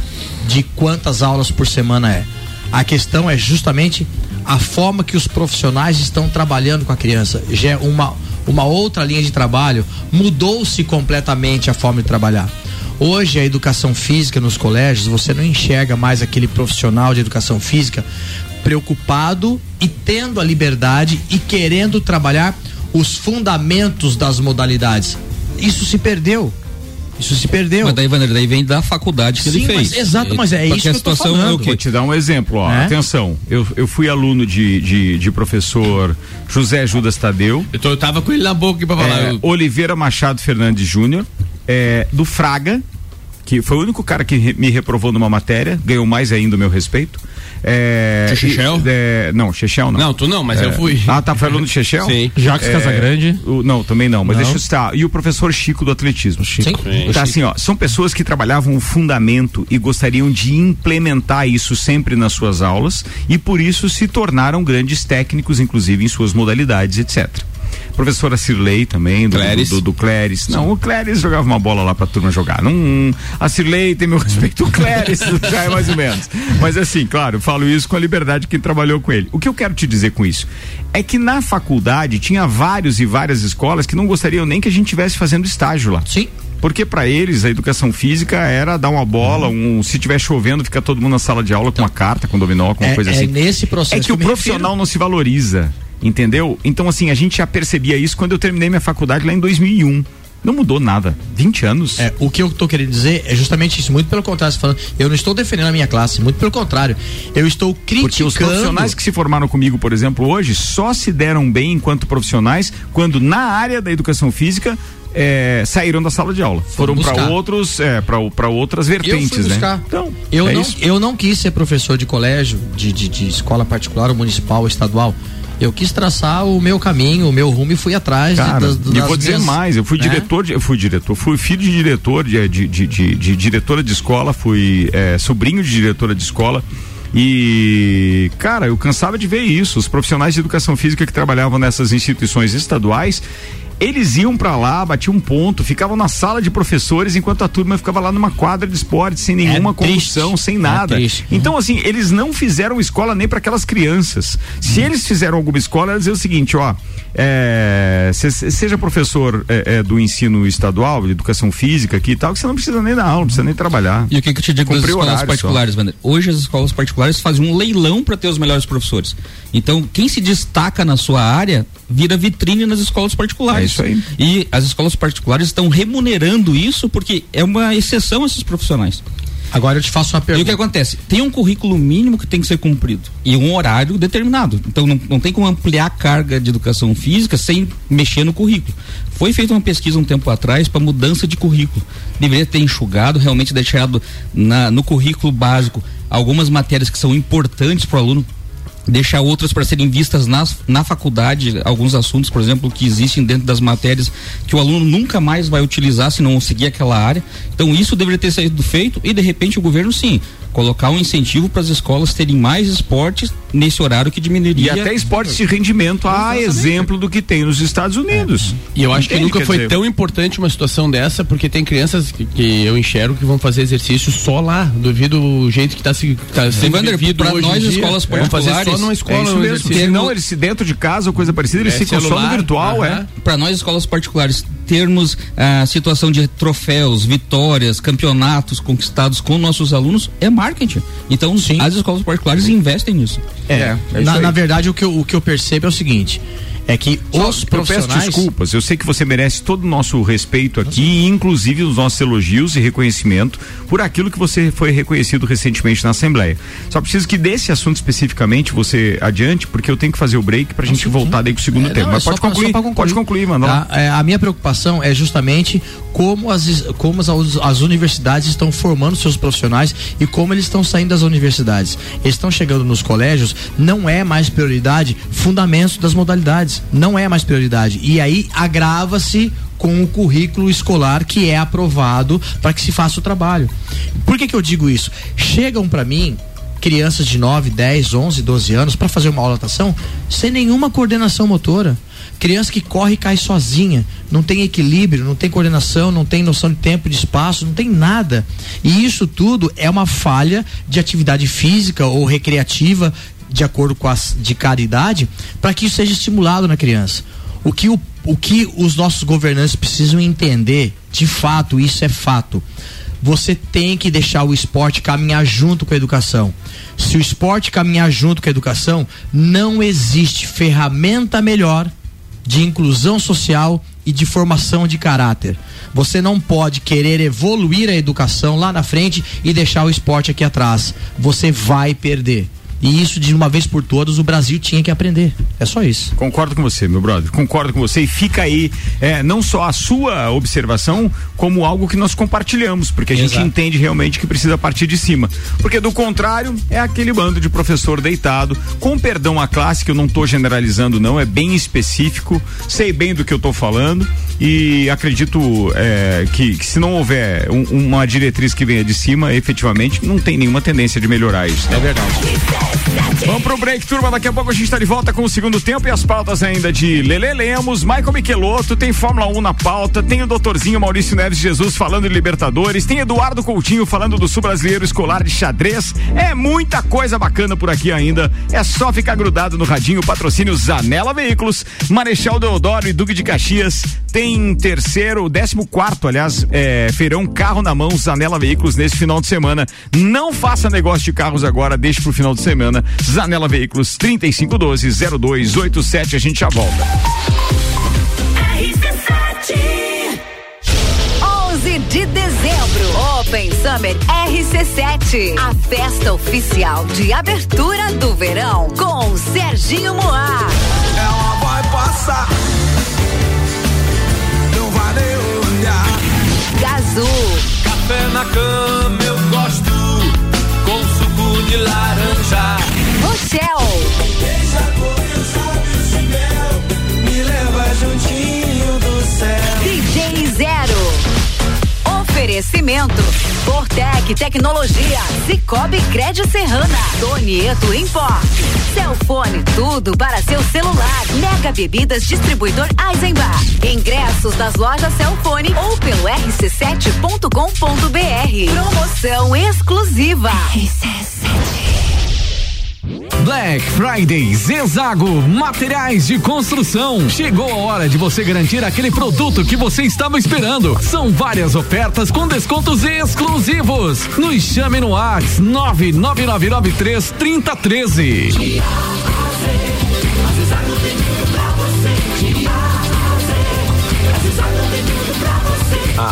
de quantas aulas por semana é. A questão é justamente a forma que os profissionais estão trabalhando com a criança. Já é uma, uma outra linha de trabalho, mudou-se completamente a forma de trabalhar. Hoje a educação física nos colégios, você não enxerga mais aquele profissional de educação física preocupado e tendo a liberdade e querendo trabalhar os fundamentos das modalidades. Isso se perdeu. Isso se perdeu. Mas daí, Wander, daí vem da faculdade que Sim, ele fez. Mas, exato, mas é isso que, a situação eu tô falando. Vou te dar um exemplo, ó. É? Atenção, eu, eu fui aluno de, de, de, professor José Judas Tadeu. Eu, tô, eu tava com ele na boca aqui pra falar. É, Oliveira Machado Fernandes Júnior, é, do Fraga, que foi o único cara que me reprovou numa matéria, ganhou mais ainda o meu respeito. É, Chechel? É, não, Chechel não. Não, tu não, mas é, eu fui. Ah, tá falando de Chechel? Sim. Jacques é, Casagrande? O, não, também não, mas não. deixa eu citar. E o professor Chico do atletismo. Chico. Sim. Tá assim, ó, são pessoas que trabalhavam o fundamento e gostariam de implementar isso sempre nas suas aulas e por isso se tornaram grandes técnicos, inclusive em suas modalidades, etc professora Cirlei também, do Cléris. Do, do, do Cléris. Não, o Cléris jogava uma bola lá pra turma jogar. Não, a Cirlei tem meu respeito, o Cléris já é mais ou menos. Mas assim, claro, falo isso com a liberdade de quem trabalhou com ele. O que eu quero te dizer com isso? É que na faculdade tinha vários e várias escolas que não gostariam nem que a gente estivesse fazendo estágio lá. Sim porque para eles a educação física era dar uma bola, uhum. um, se tiver chovendo, fica todo mundo na sala de aula com então, uma carta, com dominó, com uma é, coisa é assim. Nesse processo é que, que o profissional refiro. não se valoriza. Entendeu? Então, assim, a gente já percebia isso quando eu terminei minha faculdade lá em 2001. Não mudou nada. 20 anos. É, o que eu tô querendo dizer é justamente isso. Muito pelo contrário, você falando, eu não estou defendendo a minha classe, muito pelo contrário. Eu estou criticando. Porque os profissionais que se formaram comigo, por exemplo, hoje, só se deram bem enquanto profissionais quando na área da educação física é, saíram da sala de aula. Foram para outros, é, para outras vertentes, né? Então, eu, é não, eu não quis ser professor de colégio, de, de, de escola particular, ou municipal, ou estadual. Eu quis traçar o meu caminho, o meu rumo e fui atrás Cara, das, das, E vou dizer minhas, mais, eu fui né? diretor, de, eu fui diretor, fui filho de diretor, de, de, de, de, de diretora de escola, fui é, sobrinho de diretora de escola. E, cara, eu cansava de ver isso. Os profissionais de educação física que trabalhavam nessas instituições estaduais eles iam para lá, batiam um ponto, ficavam na sala de professores enquanto a turma ficava lá numa quadra de esporte sem nenhuma é condução, sem é nada. Triste. Então, assim, eles não fizeram escola nem para aquelas crianças. Se hum. eles fizeram alguma escola, eles dizer o seguinte, ó, é, seja professor é, é, do ensino estadual, de educação física aqui e tal, que você não precisa nem dar aula, não precisa nem trabalhar. E o que, que eu te digo das escolas particulares, Wander? Hoje as escolas particulares fazem um leilão para ter os melhores professores. Então, quem se destaca na sua área vira vitrine nas escolas particulares. É isso aí. E as escolas particulares estão remunerando isso porque é uma exceção esses profissionais. Agora eu te faço uma pergunta. E o que acontece? Tem um currículo mínimo que tem que ser cumprido e um horário determinado. Então não, não tem como ampliar a carga de educação física sem mexer no currículo. Foi feita uma pesquisa um tempo atrás para mudança de currículo. Deveria ter enxugado, realmente deixado na, no currículo básico algumas matérias que são importantes para o aluno deixar outras para serem vistas nas, na faculdade, alguns assuntos, por exemplo, que existem dentro das matérias que o aluno nunca mais vai utilizar se não seguir aquela área. Então isso deveria ter sido feito e de repente o governo sim colocar um incentivo para as escolas terem mais esportes nesse horário que diminuiria. E até esportes de rendimento, a exemplo do que tem nos Estados Unidos. É. E eu acho Entende, que nunca foi dizer... tão importante uma situação dessa, porque tem crianças que, que, eu enxergo que vão fazer exercício só lá, devido o jeito que está se tá sendo Vander, vivido para nós escolas particulares, só numa escola, é um mesmo, senão eles dentro de casa ou coisa parecida, eles é, ficam celular, só no virtual, uh -huh. é. Para nós escolas particulares termos a situação de troféus, vitórias, campeonatos conquistados com nossos alunos é marketing. Então, Sim. as escolas particulares investem nisso. É, é, é na, na, verdade, o que, eu, o que eu percebo é o seguinte: é que Só, os profissionais... Eu peço desculpas, eu sei que você merece todo o nosso respeito aqui, inclusive os nossos elogios e reconhecimento por aquilo que você foi reconhecido recentemente na Assembleia. Só preciso que desse assunto especificamente você adiante, porque eu tenho que fazer o break pra gente sim, voltar daí com o segundo é, tema. Não, Mas é pode, concluir, concluir, pode concluir, mano. A, tá? é, a minha preocupação é justamente como as, como as, as universidades estão formando seus profissionais e como eles estão saindo das universidades. Eles estão chegando nos colégios, não é mais prioridade fundamentos das modalidades não é mais prioridade. E aí agrava-se com o currículo escolar que é aprovado para que se faça o trabalho. Por que, que eu digo isso? Chegam para mim crianças de 9, 10, 11, 12 anos para fazer uma aula natação sem nenhuma coordenação motora. Criança que corre e cai sozinha, não tem equilíbrio, não tem coordenação, não tem noção de tempo, de espaço, não tem nada. E isso tudo é uma falha de atividade física ou recreativa de acordo com as de cada idade, para que isso seja estimulado na criança. O que, o, o que os nossos governantes precisam entender, de fato, isso é fato. Você tem que deixar o esporte caminhar junto com a educação. Se o esporte caminhar junto com a educação, não existe ferramenta melhor de inclusão social e de formação de caráter. Você não pode querer evoluir a educação lá na frente e deixar o esporte aqui atrás. Você vai perder. E isso, de uma vez por todas, o Brasil tinha que aprender. É só isso. Concordo com você, meu brother. Concordo com você. E fica aí é, não só a sua observação, como algo que nós compartilhamos, porque a Exato. gente entende realmente que precisa partir de cima. Porque do contrário, é aquele bando de professor deitado, com perdão à classe, que eu não estou generalizando, não, é bem específico, sei bem do que eu estou falando e acredito é, que, que, se não houver um, uma diretriz que venha de cima, efetivamente, não tem nenhuma tendência de melhorar isso. Né? É verdade. Vamos pro break, turma. Daqui a pouco a gente está de volta com o segundo tempo e as pautas ainda de Lele Lemos, Michael Michelotto, tem Fórmula 1 na pauta, tem o doutorzinho Maurício Neves Jesus falando de Libertadores, tem Eduardo Coutinho falando do Sul Brasileiro Escolar de Xadrez. É muita coisa bacana por aqui ainda. É só ficar grudado no radinho, patrocínio Zanela Veículos, Marechal Deodoro e Duque de Caxias. Tem terceiro, décimo quarto, aliás, é, feirão Carro na Mão, Zanela Veículos nesse final de semana. Não faça negócio de carros agora, deixe pro final de semana. Zanela Veículos 3512-0287. A gente já volta. de dezembro. Open Summer RC7. A festa oficial de abertura do verão com Serginho Moá. Oferecimento. Fortec Tecnologia. Cicobi Cred Serrana. Donieto Import. Celfone, tudo para seu celular. Mega Bebidas Distribuidor Eisenbar. Ingressos nas lojas Celfone ou pelo rc7.com.br. Promoção exclusiva. Black Friday Zezago Materiais de Construção. Chegou a hora de você garantir aquele produto que você estava esperando. São várias ofertas com descontos exclusivos. Nos chame no Whats 99993 3013.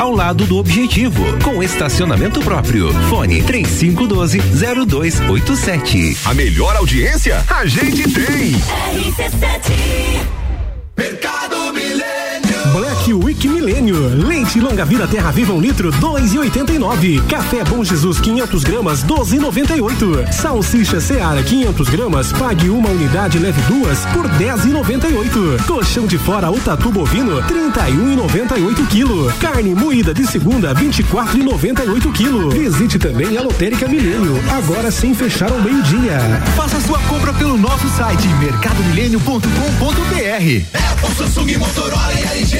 ao lado do Objetivo. Com estacionamento próprio. Fone 3512 0287. A melhor audiência a gente tem. Mercado Milênio. Black Week Milênio. Leite longa vida Terra Viva um litro 2,89. Café Bom Jesus 500 gramas 12,98. Salsicha Seara 500 gramas pague uma unidade leve duas por 10,98. Colchão de fora ou tatu bovino 31,98 quilo. Carne moída de segunda 24,98 quilo. Visite também a Lotérica Milênio agora sem fechar ao meio dia. Faça sua compra pelo nosso site mercadomilênio.com.br. Apple, Samsung, Motorola e LG.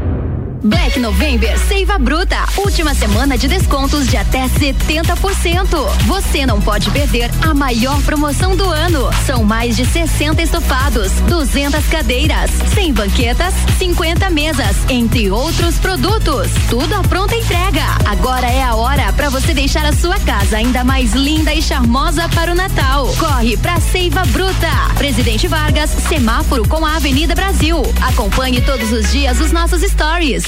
Black November Seiva Bruta. Última semana de descontos de até 70%. Você não pode perder a maior promoção do ano. São mais de 60 estofados, 200 cadeiras, 100 banquetas, 50 mesas, entre outros produtos. Tudo à pronta entrega. Agora é a hora para você deixar a sua casa ainda mais linda e charmosa para o Natal. Corre pra Seiva Bruta. Presidente Vargas, semáforo com a Avenida Brasil. Acompanhe todos os dias os nossos stories.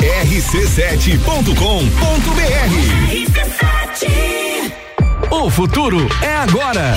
rc7.com.br O futuro é agora.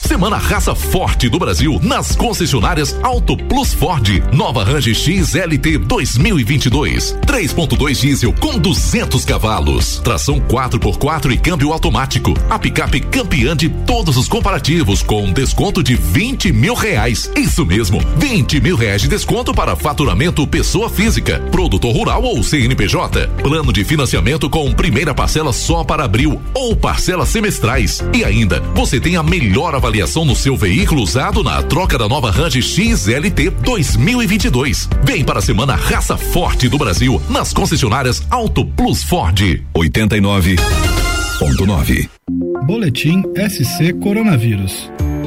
Semana Raça Forte do Brasil nas concessionárias Auto Plus Ford. Nova Range XLT 2022. 3.2 diesel com 200 cavalos. Tração 4x4 e câmbio automático. A picape campeã de todos os comparativos com um desconto de 20 mil reais. Isso mesmo, 20 mil reais de desconto para faturamento pessoa física, produtor rural ou CNPJ. Plano de financiamento com primeira parcela só para abril ou parcelas semestrais. E ainda, você tem a melhor avaliação no seu veículo usado na troca da nova Range XLT 2022. Vem para a semana Raça Forte do Brasil nas concessionárias Auto Plus Ford. 89.9. Boletim SC Coronavírus.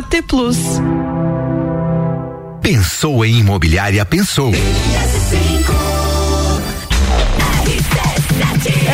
AT Plus. Pensou em imobiliária, pensou.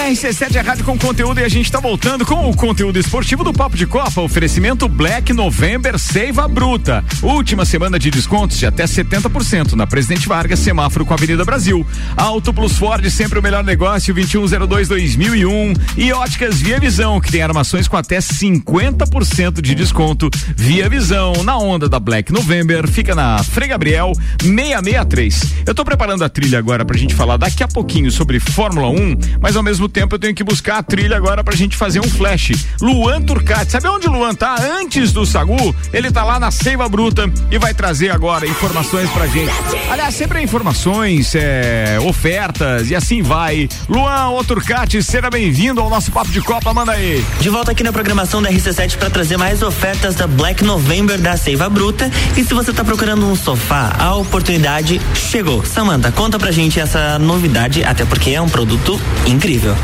RC7 é rádio com conteúdo e a gente tá voltando com o conteúdo esportivo do Papo de Copa. Oferecimento Black November Seiva Bruta. Última semana de descontos de até 70% na Presidente Vargas, semáforo com a Avenida Brasil. Auto Plus Ford, sempre o melhor negócio, 2102-2001. E Óticas Via Visão, que tem armações com até 50% de desconto. Via Visão, na onda da Black November, fica na Frei Gabriel 663. Eu tô preparando a trilha agora pra gente falar daqui a pouquinho sobre Fórmula 1, mas ao mesmo tempo eu tenho que buscar a trilha agora pra gente fazer um flash. Luan Turcati, sabe onde Luan tá? Antes do Sagu, ele tá lá na Seiva Bruta e vai trazer agora informações pra gente. Aliás, sempre é informações, é, ofertas e assim vai. Luan, ô Turcati, seja bem-vindo ao nosso Papo de Copa, manda aí. De volta aqui na programação da RC7 para trazer mais ofertas da Black November da Seiva Bruta. E se você tá procurando um sofá, a oportunidade chegou. Samanta, conta pra gente essa novidade, até porque é um produto incrível.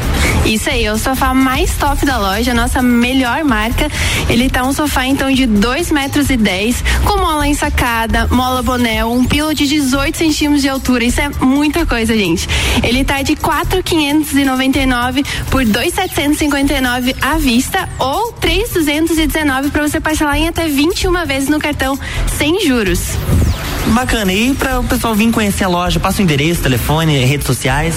Isso aí, é o sofá mais top da loja, nossa melhor marca. Ele tá um sofá então de 2 metros e 10, com mola ensacada, mola bonel, um pilo de 18 centímetros de altura. Isso é muita coisa, gente. Ele tá de 4,599 por 2,759 à vista ou 3,219 para você parcelar em até 21 vezes no cartão sem juros. Bacana, e para o pessoal vir conhecer a loja, passa o endereço, telefone, redes sociais.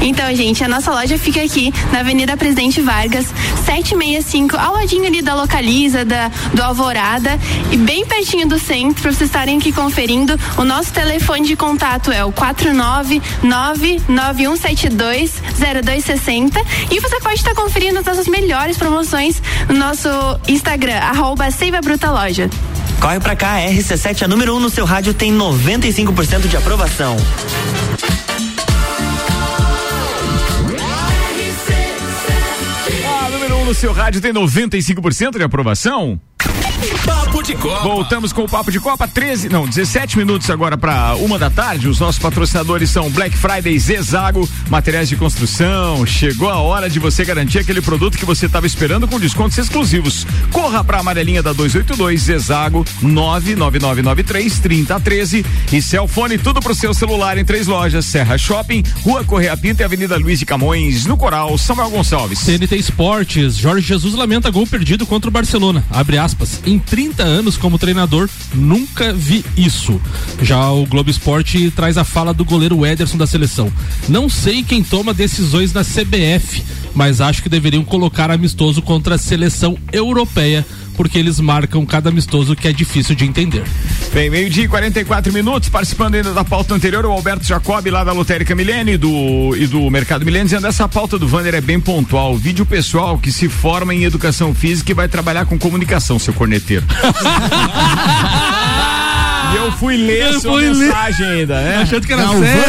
Então, gente, a nossa loja fica aqui na Avenida Presidente Vargas, 765, ao ladinho ali da Localiza, da, do Alvorada, e bem pertinho do centro, para vocês estarem aqui conferindo. O nosso telefone de contato é o 49991720260 e você pode estar conferindo as nossas melhores promoções no nosso Instagram, arroba Seiva Bruta Loja. Corre pra cá, a RC7, a número 1 um no seu rádio, tem 95% de aprovação. A número 1 no seu rádio tem 95% de aprovação. Papo de Copa. Voltamos com o Papo de Copa, 13, não, 17 minutos agora para uma da tarde. Os nossos patrocinadores são Black Friday Zezago, materiais de construção. Chegou a hora de você garantir aquele produto que você estava esperando com descontos exclusivos. Corra para a amarelinha da 282 Zezago 99993 3013 e Celfone, tudo pro seu celular em três lojas: Serra Shopping, Rua Correia Pinta e Avenida Luiz de Camões, no Coral, Samuel Gonçalves. TNT Esportes, Jorge Jesus lamenta gol perdido contra o Barcelona. Abre aspas. Em 30 anos como treinador, nunca vi isso. Já o Globo Esporte traz a fala do goleiro Ederson da seleção. Não sei quem toma decisões na CBF, mas acho que deveriam colocar amistoso contra a seleção europeia porque eles marcam cada amistoso que é difícil de entender. Bem, meio-dia e 44 minutos, participando ainda da pauta anterior, o Alberto Jacob, lá da Lotérica Milênio e do, e do Mercado Milênio, dizendo essa pauta do Vander é bem pontual. Vídeo pessoal que se forma em educação física e vai trabalhar com comunicação, seu corneteiro. E eu fui ler Eu a sua fui ler. mensagem ainda, né? Achando que era Galvão. sério.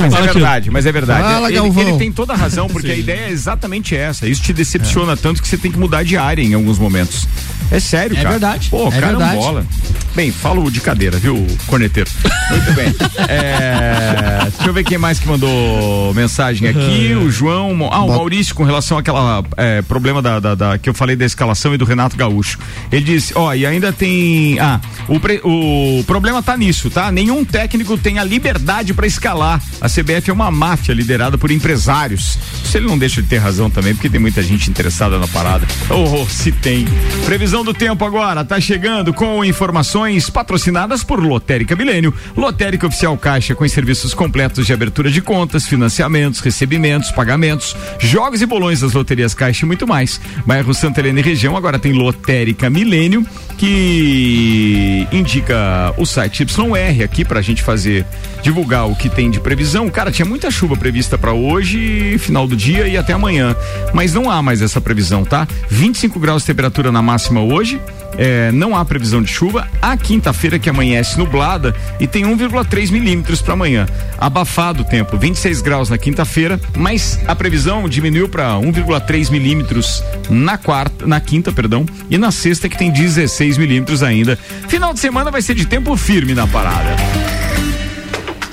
Mas é Fala, verdade, mas é verdade. Fala, ele, Galvão. ele tem toda a razão, porque a ideia é exatamente essa. Isso te decepciona tanto que você tem que mudar de área em alguns momentos. É sério, É cara. verdade, Pô, é cara verdade. bola. Bem, falo de cadeira, viu, corneteiro? Muito bem. É, deixa eu ver quem mais que mandou mensagem aqui. O João. Ah, o Maurício, com relação àquela é, problema da, da- da- que eu falei da escalação e do Renato Gaúcho. Ele disse: ó, e ainda tem. Ah, o, pre- o problema tá nisso, tá? Nenhum técnico tem a liberdade para escalar. A CBF é uma máfia liderada por empresários. Isso ele não deixa de ter razão também, porque tem muita gente interessada na parada. Oh, se tem. Previsão do tempo agora, tá chegando com informações patrocinadas por Lotérica Milênio. Lotérica Oficial Caixa com serviços completos de abertura de contas, financiamentos, recebimentos, pagamentos, jogos e bolões das loterias Caixa e muito mais. Bairro Santa Helena e região agora tem Lotérica Milênio, que indica o site YR aqui pra gente fazer divulgar o que tem de previsão. Cara, tinha muita chuva prevista pra hoje, final do dia e até amanhã, mas não há mais essa previsão, tá? 25 graus de temperatura na máxima hoje é, não há previsão de chuva. A quinta-feira que amanhece nublada e tem 1,3 milímetros para amanhã. Abafado o tempo, 26 graus na quinta-feira, mas a previsão diminuiu para 1,3 milímetros na quarta, na quinta, perdão, e na sexta que tem 16 milímetros ainda. Final de semana vai ser de tempo firme na parada.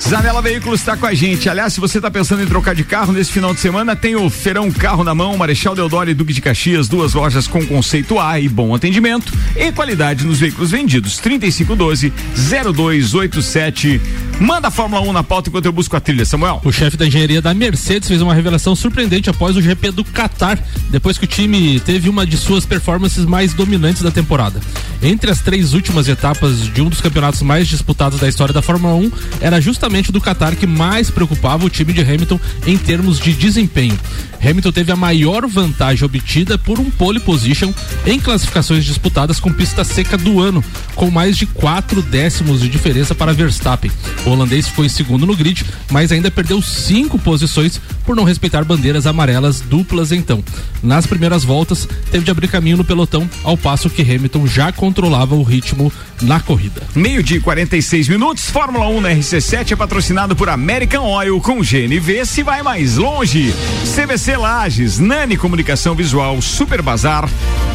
Zanela Veículos está com a gente. Aliás, se você está pensando em trocar de carro nesse final de semana, tem o Feirão Carro na Mão, Marechal Deodoro e Duque de Caxias, duas lojas com conceito A e bom atendimento e qualidade nos veículos vendidos. 3512 0287. Manda a Fórmula 1 na pauta enquanto eu busco a trilha, Samuel. O chefe da engenharia da Mercedes fez uma revelação surpreendente após o GP do Qatar, depois que o time teve uma de suas performances mais dominantes da temporada. Entre as três últimas etapas de um dos campeonatos mais disputados da história da Fórmula 1, era justamente o do Qatar que mais preocupava o time de Hamilton em termos de desempenho. Hamilton teve a maior vantagem obtida por um pole position em classificações disputadas com pista seca do ano, com mais de quatro décimos de diferença para Verstappen. O holandês em segundo no grid, mas ainda perdeu cinco posições por não respeitar bandeiras amarelas duplas então. Nas primeiras voltas, teve de abrir caminho no pelotão, ao passo que Hamilton já controlava o ritmo na corrida. Meio de 46 minutos, Fórmula 1 na RC7 é patrocinado por American Oil com GNV se vai mais longe. CVC Lages, Nani Comunicação Visual, Super Bazar,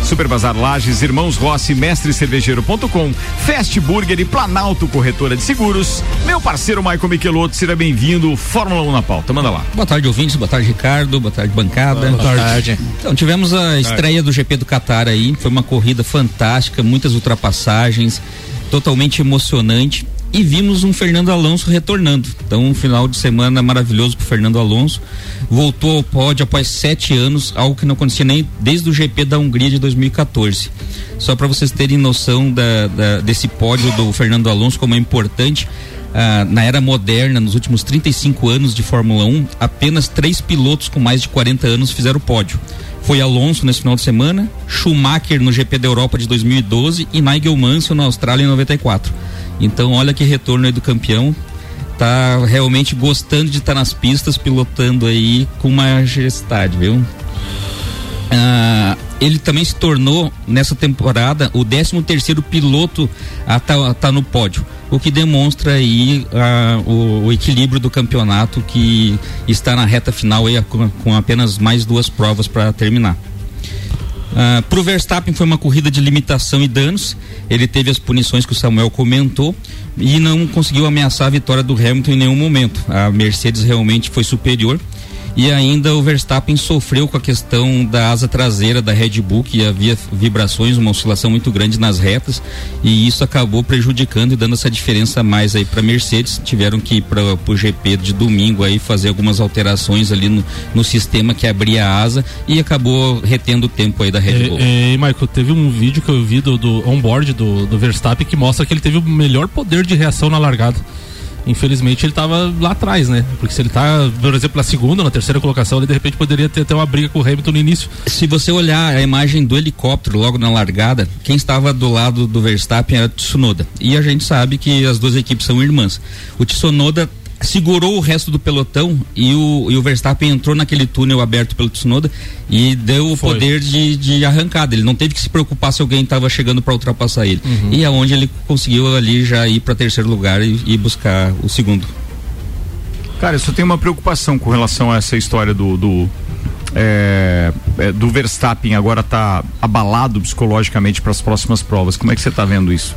Super Bazar Lages, Irmãos Rossi, Mestre Cervejeiro.com, Fast Burger e Planalto Corretora de Seguros. Meu parceiro Michael Michelotto, seja bem-vindo. Fórmula 1 na pauta, manda lá. Boa tarde, ouvintes. Boa tarde, Ricardo. Boa tarde, bancada. Boa tarde. Então, tivemos a estreia do GP do Qatar aí. Foi uma corrida fantástica, muitas ultrapassagens, totalmente emocionante. E vimos um Fernando Alonso retornando. Então, um final de semana maravilhoso pro Fernando Alonso. Voltou ao pódio após sete anos, algo que não acontecia nem desde o GP da Hungria de 2014. Só para vocês terem noção da, da- desse pódio do Fernando Alonso, como é importante. ah, na era moderna, nos últimos 35 anos de Fórmula 1, apenas três pilotos com mais de 40 anos fizeram pódio. Foi Alonso nesse final de semana, Schumacher no GP da Europa de 2012 e Nigel Mansell na Austrália em 94. Então, olha que retorno aí do campeão. Tá realmente gostando de estar nas pistas, pilotando aí com majestade, viu? Ah, ele também se tornou nessa temporada o 13 terceiro piloto a estar tá, no pódio, o que demonstra aí ah, o, o equilíbrio do campeonato que está na reta final aí com, com apenas mais duas provas para terminar. Ah, Para o Verstappen foi uma corrida de limitação e danos. Ele teve as punições que o Samuel comentou e não conseguiu ameaçar a vitória do Hamilton em nenhum momento. A Mercedes realmente foi superior. E ainda o Verstappen sofreu com a questão da asa traseira da Red Bull, que havia vibrações, uma oscilação muito grande nas retas, e isso acabou prejudicando e dando essa diferença mais aí para Mercedes. Tiveram que ir para o GP de domingo aí fazer algumas alterações ali no, no sistema que abria a asa e acabou retendo o tempo aí da Red Bull. E, e, Michael, teve um vídeo que eu vi do, do onboard do, do Verstappen que mostra que ele teve o melhor poder de reação na largada. Infelizmente ele estava lá atrás, né? Porque se ele tá, por exemplo, na segunda, na terceira colocação, ele de repente poderia ter até uma briga com o Hamilton no início. Se você olhar a imagem do helicóptero logo na largada, quem estava do lado do Verstappen era o Tsunoda. E a gente sabe que as duas equipes são irmãs. O Tsunoda segurou o resto do pelotão e o, e o Verstappen entrou naquele túnel aberto pelo Tsunoda e deu o Foi. poder de, de arrancada. Ele não teve que se preocupar se alguém estava chegando para ultrapassar ele. E aonde ele conseguiu ali já ir para terceiro lugar e, e buscar o segundo. Cara, eu só tenho uma preocupação com relação a essa história do. do é, é, do Verstappen agora tá abalado psicologicamente para as próximas provas. Como é que você tá vendo isso?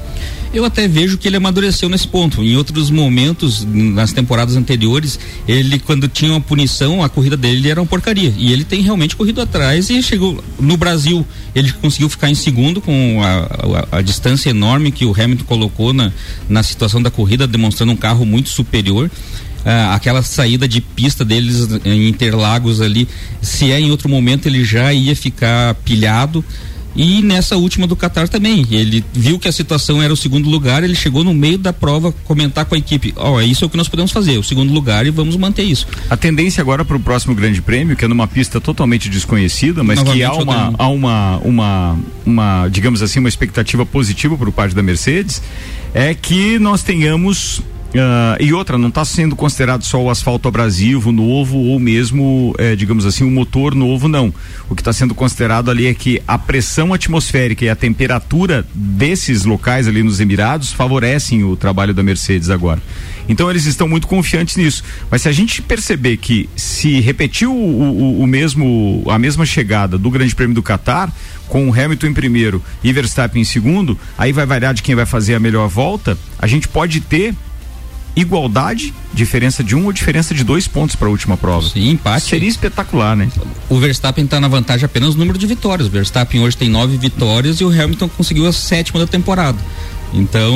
Eu até vejo que ele amadureceu nesse ponto. Em outros momentos, nas temporadas anteriores, ele, quando tinha uma punição, a corrida dele era uma porcaria. E ele tem realmente corrido atrás e chegou. No Brasil, ele conseguiu ficar em segundo com a, a- a distância enorme que o Hamilton colocou na, na situação da corrida, demonstrando um carro muito superior. Ah, aquela saída de pista deles em Interlagos ali, se é em outro momento, ele já ia ficar pilhado. E nessa última do Qatar também, ele viu que a situação era o segundo lugar, ele chegou no meio da prova comentar com a equipe, ó, é isso é o que nós podemos fazer, o segundo lugar e vamos manter isso. A tendência agora para o próximo Grande Prêmio, que é numa pista totalmente desconhecida, mas que Novamente há uma, há uma, uma, uma, digamos assim, uma expectativa positiva por parte da Mercedes, é que nós tenhamos ah, e outra, não está sendo considerado só o asfalto abrasivo novo ou mesmo, eh, digamos assim, um motor novo, não. O que está sendo considerado ali é que a pressão atmosférica e a temperatura desses locais ali nos Emirados favorecem o trabalho da Mercedes agora. Então eles estão muito confiantes nisso. Mas se a gente perceber que se repetiu o, o, o mesmo, a mesma chegada do Grande Prêmio do Catar, com o Hamilton em primeiro e Verstappen em segundo, aí vai variar de quem vai fazer a melhor volta, a gente pode ter igualdade, diferença de um ou diferença de dois pontos para a última prova. Sim, empate. Seria espetacular, né? O Verstappen está na vantagem apenas no número de vitórias. O Verstappen hoje tem nove vitórias e o Hamilton conseguiu a sétima da temporada. Então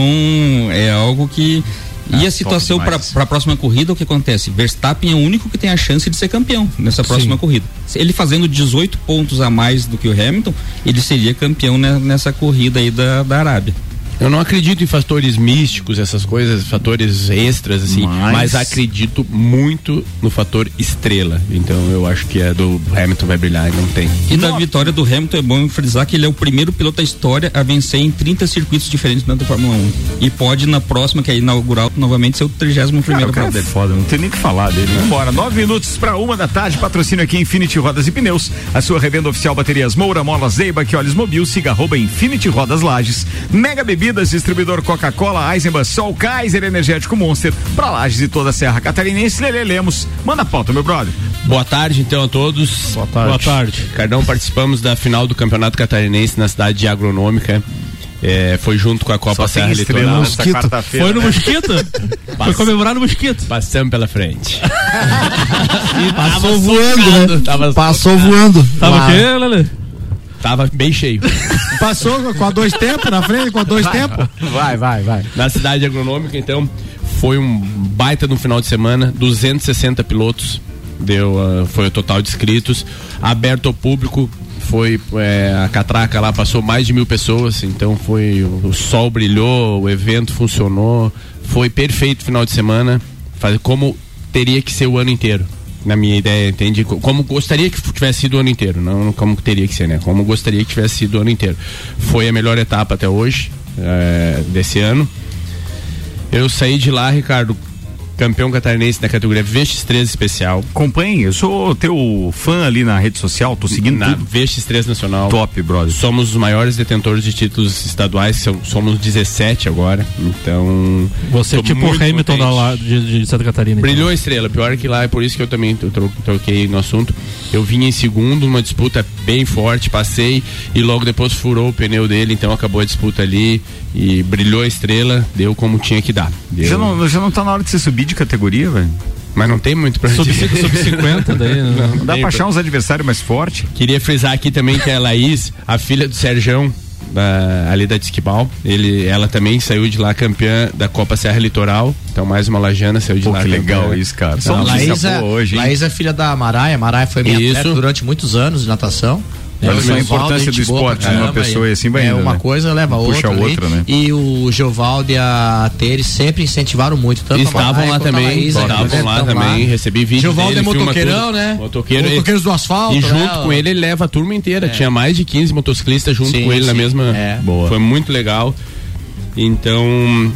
é algo que e Ah, a top situação para a próxima corrida, o que acontece? Verstappen é o único que tem a chance de ser campeão nessa próxima Sim. corrida. Ele fazendo 18 pontos a mais do que o Hamilton, ele seria campeão ne- nessa corrida aí da, da Arábia. Eu não acredito em fatores místicos, essas coisas, fatores extras, assim, Mas- mas, acredito muito no fator estrela. Então eu acho que é do Hamilton vai brilhar e não tem. E da vitória do Hamilton é bom frisar que ele é o primeiro piloto da história a vencer em 30 circuitos diferentes dentro da Fórmula 1. E pode na próxima, que é inaugural, novamente ser o 31 Cara, primeiro cara é dele. foda, não tem nem o que falar dele. Vambora, nove minutos para uma da tarde, patrocínio aqui Infinity Rodas e Pneus, a sua revenda oficial baterias Moura, Mola, Zeiba, que olhos mobil, siga arroba Infinity Rodas Lages, Mega Bebidas, distribuidor Coca-Cola, Eisenbahn, Sol, Kaiser, Energético Monster, pra Lages e toda a Serra Catarinense, Lele Lemos, manda a pauta, meu brother. Boa tarde, então, a todos. Boa tarde. Boa tarde. Cardão, participamos da final do Campeonato Catarinense na cidade de Agronômica. É, foi junto com a Copa Só Serra Litoral. quarta-feira, Foi no né? Mosquito? Foi comemorar no Mosquito. Passamos pela frente. Passou voando, né? Tava Passou voando. Tava o quê, Lele? Tava bem cheio. Passou com a dois tempos na frente, com a dois tempos. Vai, vai, vai. na cidade agronômica, então foi um baita no final de semana, 260 pilotos, deu, ah, foi o total de inscritos, aberto ao público, foi é, a catraca lá passou mais de mil pessoas, então foi o, o sol brilhou, o evento funcionou, foi perfeito final de semana, faz, como teria que ser o ano inteiro. Na minha ideia, entende? Co- Como gostaria que tivesse sido o ano inteiro, não como teria que ser, né? Como gostaria que tivesse sido o ano inteiro. Foi a melhor etapa até hoje, é, desse ano. Eu saí de lá, Ricardo, campeão catarinense na categoria VX3 especial. Acompanhe, eu sou teu fã ali na rede social, tô seguindo na tudo. VX3 Nacional. Top, brother. Somos os maiores detentores de títulos estaduais, são- somos 17 agora. Então. Você é tipo o Hamilton da lá, de, de Santa Catarina. então. Brilhou a estrela, pior que lá, é por isso que eu também tro- tro- troquei no assunto. Eu vim em segundo, numa disputa bem forte, passei e logo depois furou o pneu dele, então acabou a disputa ali e brilhou a estrela, deu como tinha que dar. Deu. Já não, já não tá na hora de você subir de categoria, velho? Mas não tem muito pra Sub, dizer. sub 50 daí. né? Não dá tem pra achar uns adversários mais fortes? Queria frisar aqui também que a Laís, a filha do Serjão, da- ali da Disquibal, ele, ela também saiu de lá campeã da Copa Serra Litoral. Então mais uma lajana saiu de Pô, lá que campeã. legal isso, cara. Então, Laís, é, hoje, hein? Laís é filha da Maraia. Maraia foi minha Isso. atleta durante muitos anos de natação. Olha Eu só a importância do esporte numa pessoa e e assim vai É indo, uma né? coisa leva a Puxa outra. ali. outra, né? E o Geovaldo e a Teres sempre incentivaram muito. Tanto Estavam lá também, Laís, estavam né? lá também, recebi vídeo Geovaldo é motoqueirão, né? Motoqueiro, Motoqueiros do asfalto, E junto né? com ele, ele leva a turma inteira. Tinha mais de 15 motociclistas junto com ele na mesma. É. Boa. Foi muito legal. Então,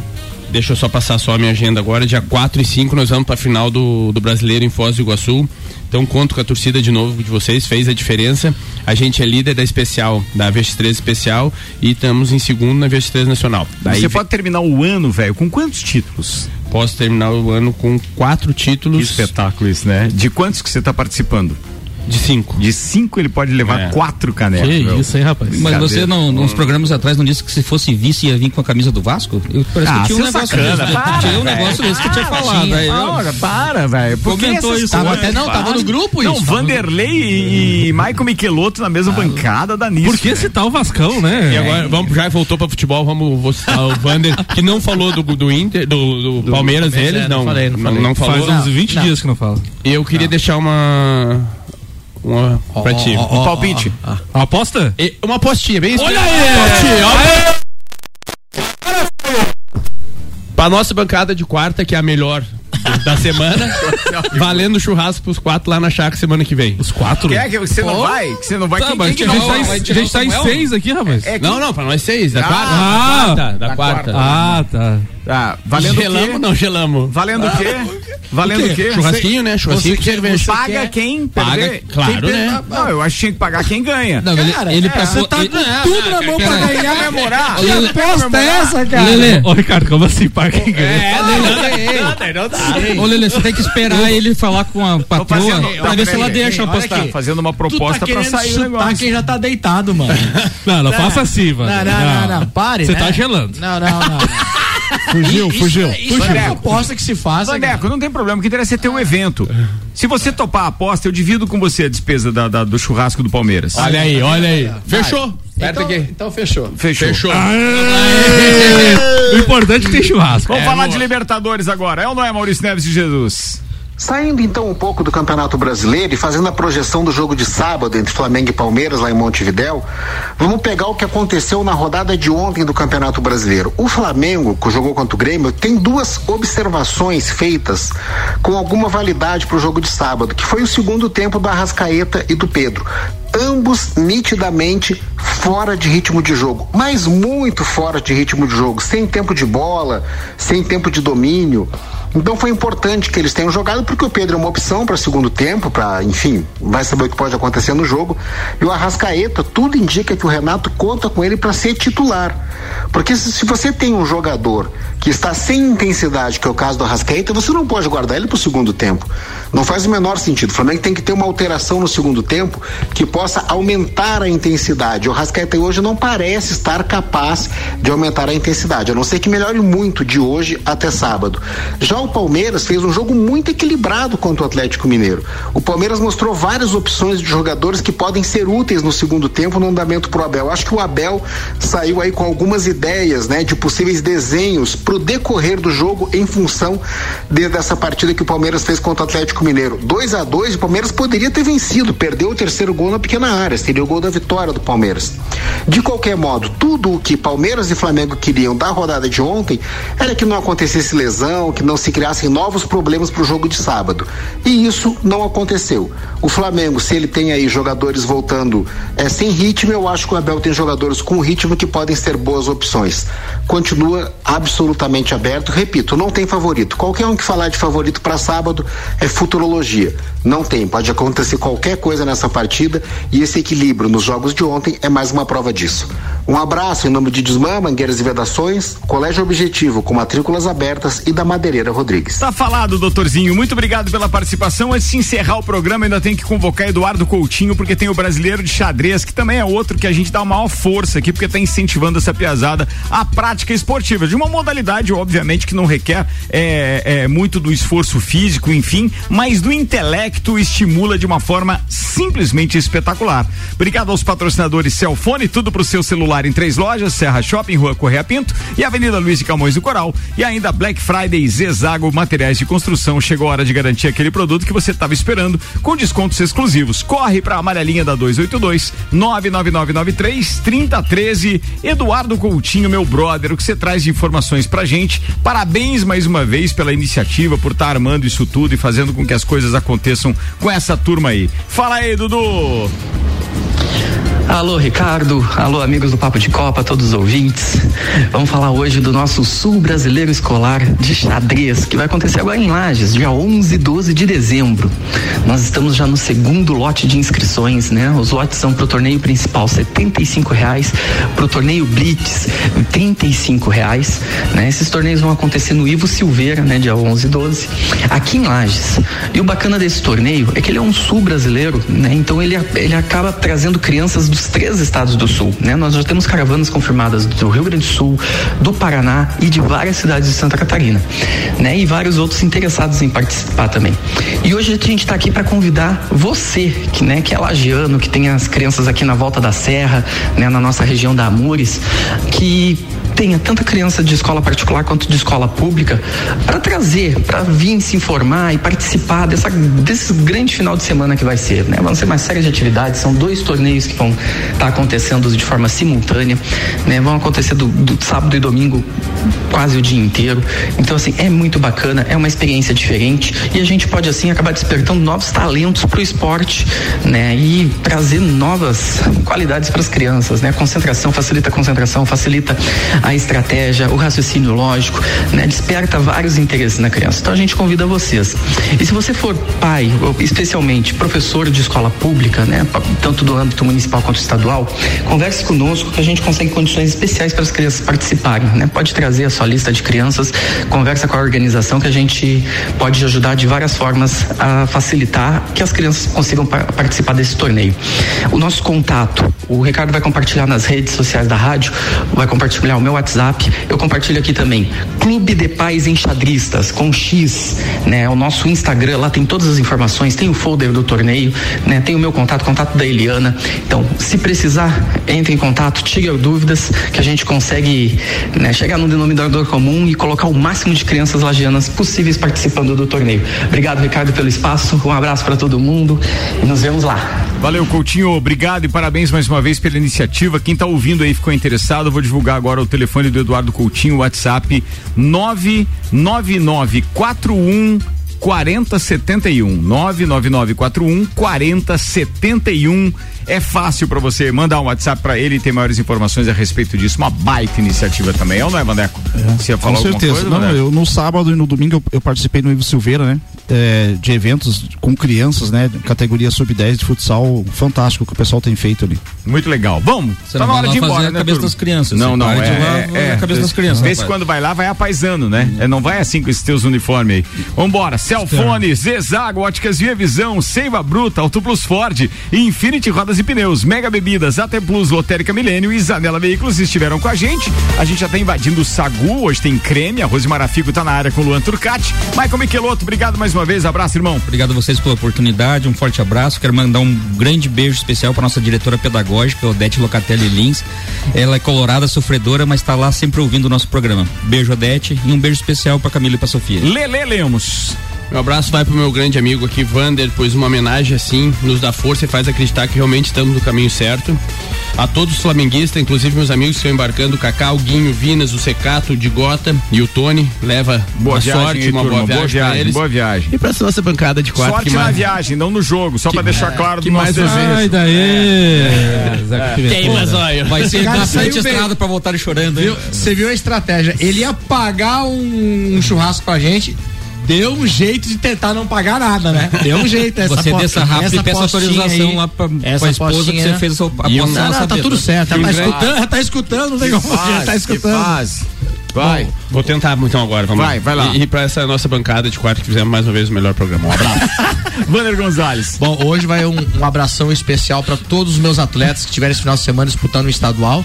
deixa eu só passar só a minha agenda agora. Dia 4 e 5 nós vamos para a final do, do Brasileiro em Foz do Iguaçu. Então conto com a torcida de novo de vocês, fez a diferença. A gente é líder da especial, da VX3 especial e estamos em segundo na VX3 nacional. Daí Você pode terminar o ano, velho, com quantos títulos? posso terminar o ano com quatro Que títulos espetáculo isso, né? De quantos que você tá participando? De cinco. De cinco ele pode levar É. quatro canecas. Que meu. isso, hein, rapaz? Mas Cadê? você não, nos programas atrás não disse que se fosse vice ia vir com a camisa do Vasco? Eu parece Ah, que tinha um negócio sacana, desse. para, tinha um negócio desse que eu tinha para, falado. tinha. aí Para, para, velho. Por que Comentou isso, tava até- não, tava no grupo Não, isso, no Vanderlei e, Michael Michelotto na mesma bancada dá nisso. Por que citar o Vascão, né? E agora, vamos, já voltou para futebol, vamos vou citar o Vander, que não falou do, do Inter, do, do, Palmeiras Palmeiras, deles, é, não não, falei, não falei. não falou. Faz uns 20 Não. dias que não fala. E eu queria deixar uma. Uma pra ti. ó, um palpite. A aposta? E- Uma apostinha, bem Olha aí! Pra nossa bancada de quarta, que é a melhor da semana, valendo churrasco pros quatro lá na chácara semana que vem. Os quatro? Quer que você não vai? Que você não vai? Tá, Quem- mas quem a que gente não tá, vai? em, a gente tá em seis aqui, rapaz. É que- Não, não, pra nós seis, da Ah, quarta. ah, da quarta. Da quarta. Ah, tá. Tá, valendo Gelamos, o quê? não gelamos. Valendo o quê? Valendo O quê? quê? Churrasquinho, né? Churrasquinho Você- cerveja. você Paga quer? quem Paga, claro, quem né? Não, eu acho que tinha que pagar quem ganha. Não, ele, Cara, ele é, passou. você tá ele- com tudo na mão pra ganhar. comemorar. Que aposta é essa, cara? Lele, ô Ricardo, como assim, paga quem ganha? É, Ô, Lele, você tem que esperar ele falar com a patroa pra ver se ela deixa apostar. aqui. Fazendo uma Tu proposta tá pra sair o negócio. quem já tá deitado, mano. Não, não faça assim, mano. Não, não, não, não, pare, Você né? tá gelando. Não, não, não. Fugiu, fugiu. Isso é uma aposta que se faz. Vandeco, não tem problema, o que interessa é ter um evento. Se você topar a aposta, eu divido com você a despesa da- da- do churrasco do Palmeiras. Olha aí, olha aí. Fechou. Aperta Então, aqui. então fechou. Fechou. Fechou. O importante é ter churrasco. Vamos falar de Libertadores agora. É ou não é, Maurício Neves de Jesus? Saindo então um pouco do Campeonato Brasileiro e fazendo a projeção do jogo de sábado entre Flamengo e Palmeiras lá em Montevidéu, vamos pegar o que aconteceu na rodada de ontem do Campeonato Brasileiro. O Flamengo, que jogou contra o Grêmio, tem duas observações feitas com alguma validade para o jogo de sábado, que foi o segundo tempo do Arrascaeta e do Pedro. Ambos nitidamente fora de ritmo de jogo, mas muito fora de ritmo de jogo, sem tempo de bola, sem tempo de domínio. Então foi importante que eles tenham jogado, porque o Pedro é uma opção para segundo tempo, para, enfim, vai saber o que pode acontecer no jogo. E o Arrascaeta, tudo indica que o Renato conta com ele para ser titular. Porque se, se você tem um jogador que está sem intensidade, que é o caso do Arrascaeta, você não pode guardar ele para o segundo tempo. Não faz o menor sentido. O Flamengo tem que ter uma alteração no segundo tempo que possa aumentar a intensidade. O Arrascaeta hoje não parece estar capaz de aumentar a intensidade, a não ser que melhore muito de hoje até sábado. Já o Palmeiras fez um jogo muito equilibrado contra o Atlético Mineiro. O Palmeiras mostrou várias opções de jogadores que podem ser úteis no segundo tempo no andamento pro Abel. Acho que o Abel saiu aí com algumas ideias, né, de possíveis desenhos pro decorrer do jogo em função de, dessa partida que o Palmeiras fez contra o Atlético Mineiro. 2 a 2 o Palmeiras poderia ter vencido, perdeu o terceiro gol na pequena área, seria o gol da vitória do Palmeiras. De qualquer modo, tudo o que Palmeiras e Flamengo queriam da rodada de ontem era que não acontecesse lesão, que não se criassem novos problemas para o jogo de sábado. E isso não aconteceu. O Flamengo, se ele tem aí jogadores voltando é, sem ritmo, eu acho que o Abel tem jogadores com ritmo que podem ser boas opções. Continua absolutamente aberto. Repito, não tem favorito. Qualquer um que falar de favorito para sábado é futurologia. Não tem. Pode acontecer qualquer coisa nessa partida e esse equilíbrio nos jogos de ontem é mais uma prova disso. Um abraço em nome de Desmã, Mangueiras e Vedações, Colégio Objetivo com matrículas abertas e da Madeireira Rodrigues. Tá falado, doutorzinho. Muito obrigado pela participação. Antes de encerrar o programa, ainda tem que convocar Eduardo Coutinho, porque tem o brasileiro de xadrez, que também é outro que a gente dá uma maior força aqui, porque tá incentivando essa piazada à prática esportiva. De uma modalidade, obviamente, que não requer é, é, muito do esforço físico, enfim, mas do intelecto estimula de uma forma simplesmente espetacular. Obrigado aos patrocinadores Celfone, tudo pro seu celular em três lojas, Serra Shopping, Rua Correia Pinto e Avenida Luiz de Camões do Coral. E ainda Black Friday Zezago Materiais de Construção. Chegou a hora de garantir aquele produto que você estava esperando com descontos exclusivos. Corre pra amarelinha da 282 99993 3013. Eduardo Coutinho, meu brother, o que você traz de informações pra gente? Parabéns mais uma vez pela iniciativa, por estar armando isso tudo e fazendo com que as coisas aconteçam com essa turma aí. Fala aí, Dudu! Alô, Ricardo. Alô, amigos do Papo de Copa, todos os ouvintes. Vamos falar hoje do nosso Sul Brasileiro Escolar de Xadrez, que vai acontecer agora em Lages, dia 11 e 12 de dezembro. Nós estamos já no segundo lote de inscrições, né? Os lotes são para o torneio principal 75 reais, para o torneio Blitz 35 reais, né? Esses torneios vão acontecer no Ivo Silveira, né? Dia 11 e 12, aqui em Lages. E o bacana desse torneio é que ele é um Sul brasileiro, né? Então ele, ele acaba trazendo crianças dos três estados do Sul, né? Nós já temos caravanas confirmadas do Rio Grande do Sul, do Paraná e de várias cidades de Santa Catarina, né? E vários outros interessados em participar também. E hoje a gente está aqui para convidar você, que, né, que é lagiano, que tem as crianças aqui na volta da serra, né, na nossa região da Amores, que tenha tanta criança de escola particular quanto de escola pública para trazer, para vir se informar e participar dessa, desse grande final de semana que vai ser. Né? Vão ser uma série de atividades, são dois torneios que vão estar tá acontecendo de forma simultânea, né? vão acontecer do, do, sábado e domingo quase o dia inteiro. Então, assim, é muito bacana, é uma experiência diferente e a gente pode, assim, acabar despertando novos talentos para o esporte né? e trazer novas qualidades para as crianças. Né? Concentração, facilita a concentração, facilita a a estratégia, o raciocínio lógico, né? Desperta vários interesses na criança. Então a gente convida vocês. E se você for pai, especialmente professor de escola pública, né? Tanto do âmbito municipal quanto estadual, converse conosco que a gente consegue condições especiais para as crianças participarem, né? Pode trazer a sua lista de crianças, conversa com a organização que a gente pode ajudar de várias formas a facilitar que as crianças consigam pa- participar desse torneio. O nosso contato, o Ricardo vai compartilhar nas redes sociais da rádio, vai compartilhar o meu WhatsApp, eu compartilho aqui também. Clube de Pais Enxadristas, com X, né? O nosso Instagram, lá tem todas as informações, tem o folder do torneio, né? Tem o meu contato, contato da Eliana. Então, se precisar, entre em contato, tire dúvidas, que a gente consegue né, chegar no denominador comum e colocar o máximo de crianças lagianas possíveis participando do torneio. Obrigado, Ricardo, pelo espaço. Um abraço para todo mundo e nos vemos lá. Valeu, Coutinho. Obrigado e parabéns mais uma vez pela iniciativa. Quem tá ouvindo aí ficou interessado, vou divulgar agora o telefone do Eduardo Coutinho, WhatsApp 99941 4071 99941 4071 é fácil pra você mandar um WhatsApp pra ele e ter maiores informações a respeito disso. Uma baita iniciativa também, é ou não é, Vandeco? Você ia falar Com certeza. coisa, Não, eu no sábado e no domingo eu, eu participei no Ivo Silveira, né? É, de eventos com crianças, né? Categoria sub-10 de futsal, fantástico que o pessoal tem feito ali. Muito legal. Vamos. Você tá não na vai hora de ir embora, a né, cabeça turma? das crianças. Não, não, é, ir lá, é, é. a cabeça das crianças, Vê se quando vai lá, vai apaisando, né? É, não vai assim com esses teus uniformes aí. Vambora, Celfone, Zezago, Óticas Via Visão, Seiva Bruta, Auto Plus Ford, Infinity Rodas e Pneus, Mega Bebidas, AT Plus, Lotérica Milênio e Zanela Veículos estiveram com a gente. A gente já tá invadindo o Sagu, hoje tem creme, a Rose Marafico tá na área com o Luan Turcati. Michael Michelotto, obrigado mais uma vez, abraço, irmão. Obrigado a vocês pela oportunidade, um forte abraço. Quero mandar um grande beijo especial para nossa diretora pedagógica, Odete Locatelli Lins. Ela é colorada, sofredora, mas está lá sempre ouvindo o nosso programa. Beijo, Odete, e um beijo especial para Camila e para Sofia. Lele Lemos. Meu abraço vai pro meu grande amigo aqui, Vander, pois uma homenagem assim nos dá força e faz acreditar que realmente estamos no caminho certo. A todos os flamenguistas, inclusive meus amigos que estão embarcando, o Guinho, o Vinas, o Secato, o Digota e o Tony, leva Boa boa viagem, sorte, aí, uma turma, boa boa viagem, pra viagem, eles. boa viagem. E pra essa nossa bancada de quatro. Sorte que na mais- viagem, não no jogo, só pra deixar claro que do nosso mais desejo. Ai, daí. É. Queima, zóio. Vai ser Cara, bastante bem. estrada para voltar chorando. Viu? Você viu a estratégia? Ele ia pagar um, um churrasco pra gente. Deu um jeito de tentar não pagar nada, né? Deu um jeito. Essa Você desça rápido essa e peça autorização aí, lá pra, essa pra esposa que postinha- você fez a sua um- aposta Não, não, tá tudo certo. E um tá escutando, já tá escutando, não tem como. Já tá escutando. faz. Vai. Vou tentar então agora, vamos Vai, lá. vai lá. E, e pra essa nossa bancada de quatro que fizemos mais uma vez o melhor programa. Um abraço. Vanner Gonzalez. Bom, hoje vai um, um abração especial para todos os meus atletas que tiveram esse final de semana disputando o estadual.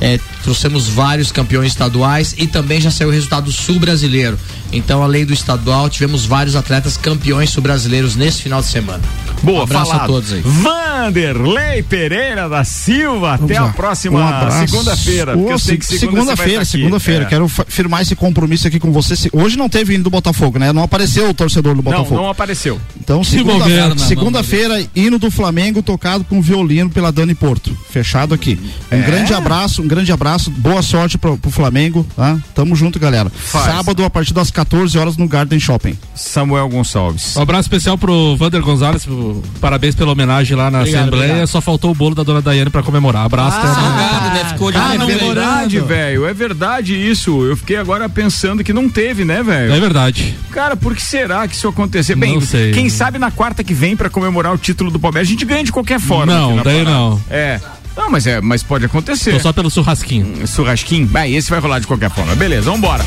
É, trouxemos vários campeões estaduais e também já saiu o resultado do sul brasileiro. Então, além do estadual, tivemos vários atletas campeões sul-brasileiros nesse final de semana. Boa, um abraço falado. a todos aí. Vanderlei Pereira da Silva. Até a lá. próxima Um segunda-feira. Segunda vai Segunda-feira, segunda-feira. É. Quero firmar esse compromisso aqui com você. Hoje não teve hino do Botafogo, né? Não apareceu o torcedor do Não, Botafogo. não apareceu. Então, Se segunda- bobear, na segunda-feira, hino do Flamengo tocado com violino pela Dani Porto. Fechado aqui. Um É? grande abraço, um grande abraço. Boa sorte pro, pro Flamengo. Tá? Tamo junto, galera. Faz. Sábado, a partir das 14 horas, no Garden Shopping. Samuel Gonçalves. Um abraço especial pro Vander Gonzalez, pro- parabéns pela homenagem lá na Obrigado, Assembleia. obrigado. Só faltou o bolo da dona Daiane pra comemorar. Abraço, amanhã. Salgado, né? Ficou de Ah, olho é verdade, velho. É verdade isso. Eu fiquei agora pensando que não teve, né, velho? É verdade. Cara, por que será que isso aconteceu? Bem, Não sei. quem sabe na quarta que vem pra comemorar o título do Palmeiras, a gente ganha de qualquer forma. Não, daí parada. não. É. Não, mas é, mas pode acontecer. Tô só pelo churrasquinho. Churrasquinho? Bem, esse vai rolar de qualquer forma. Beleza, vambora.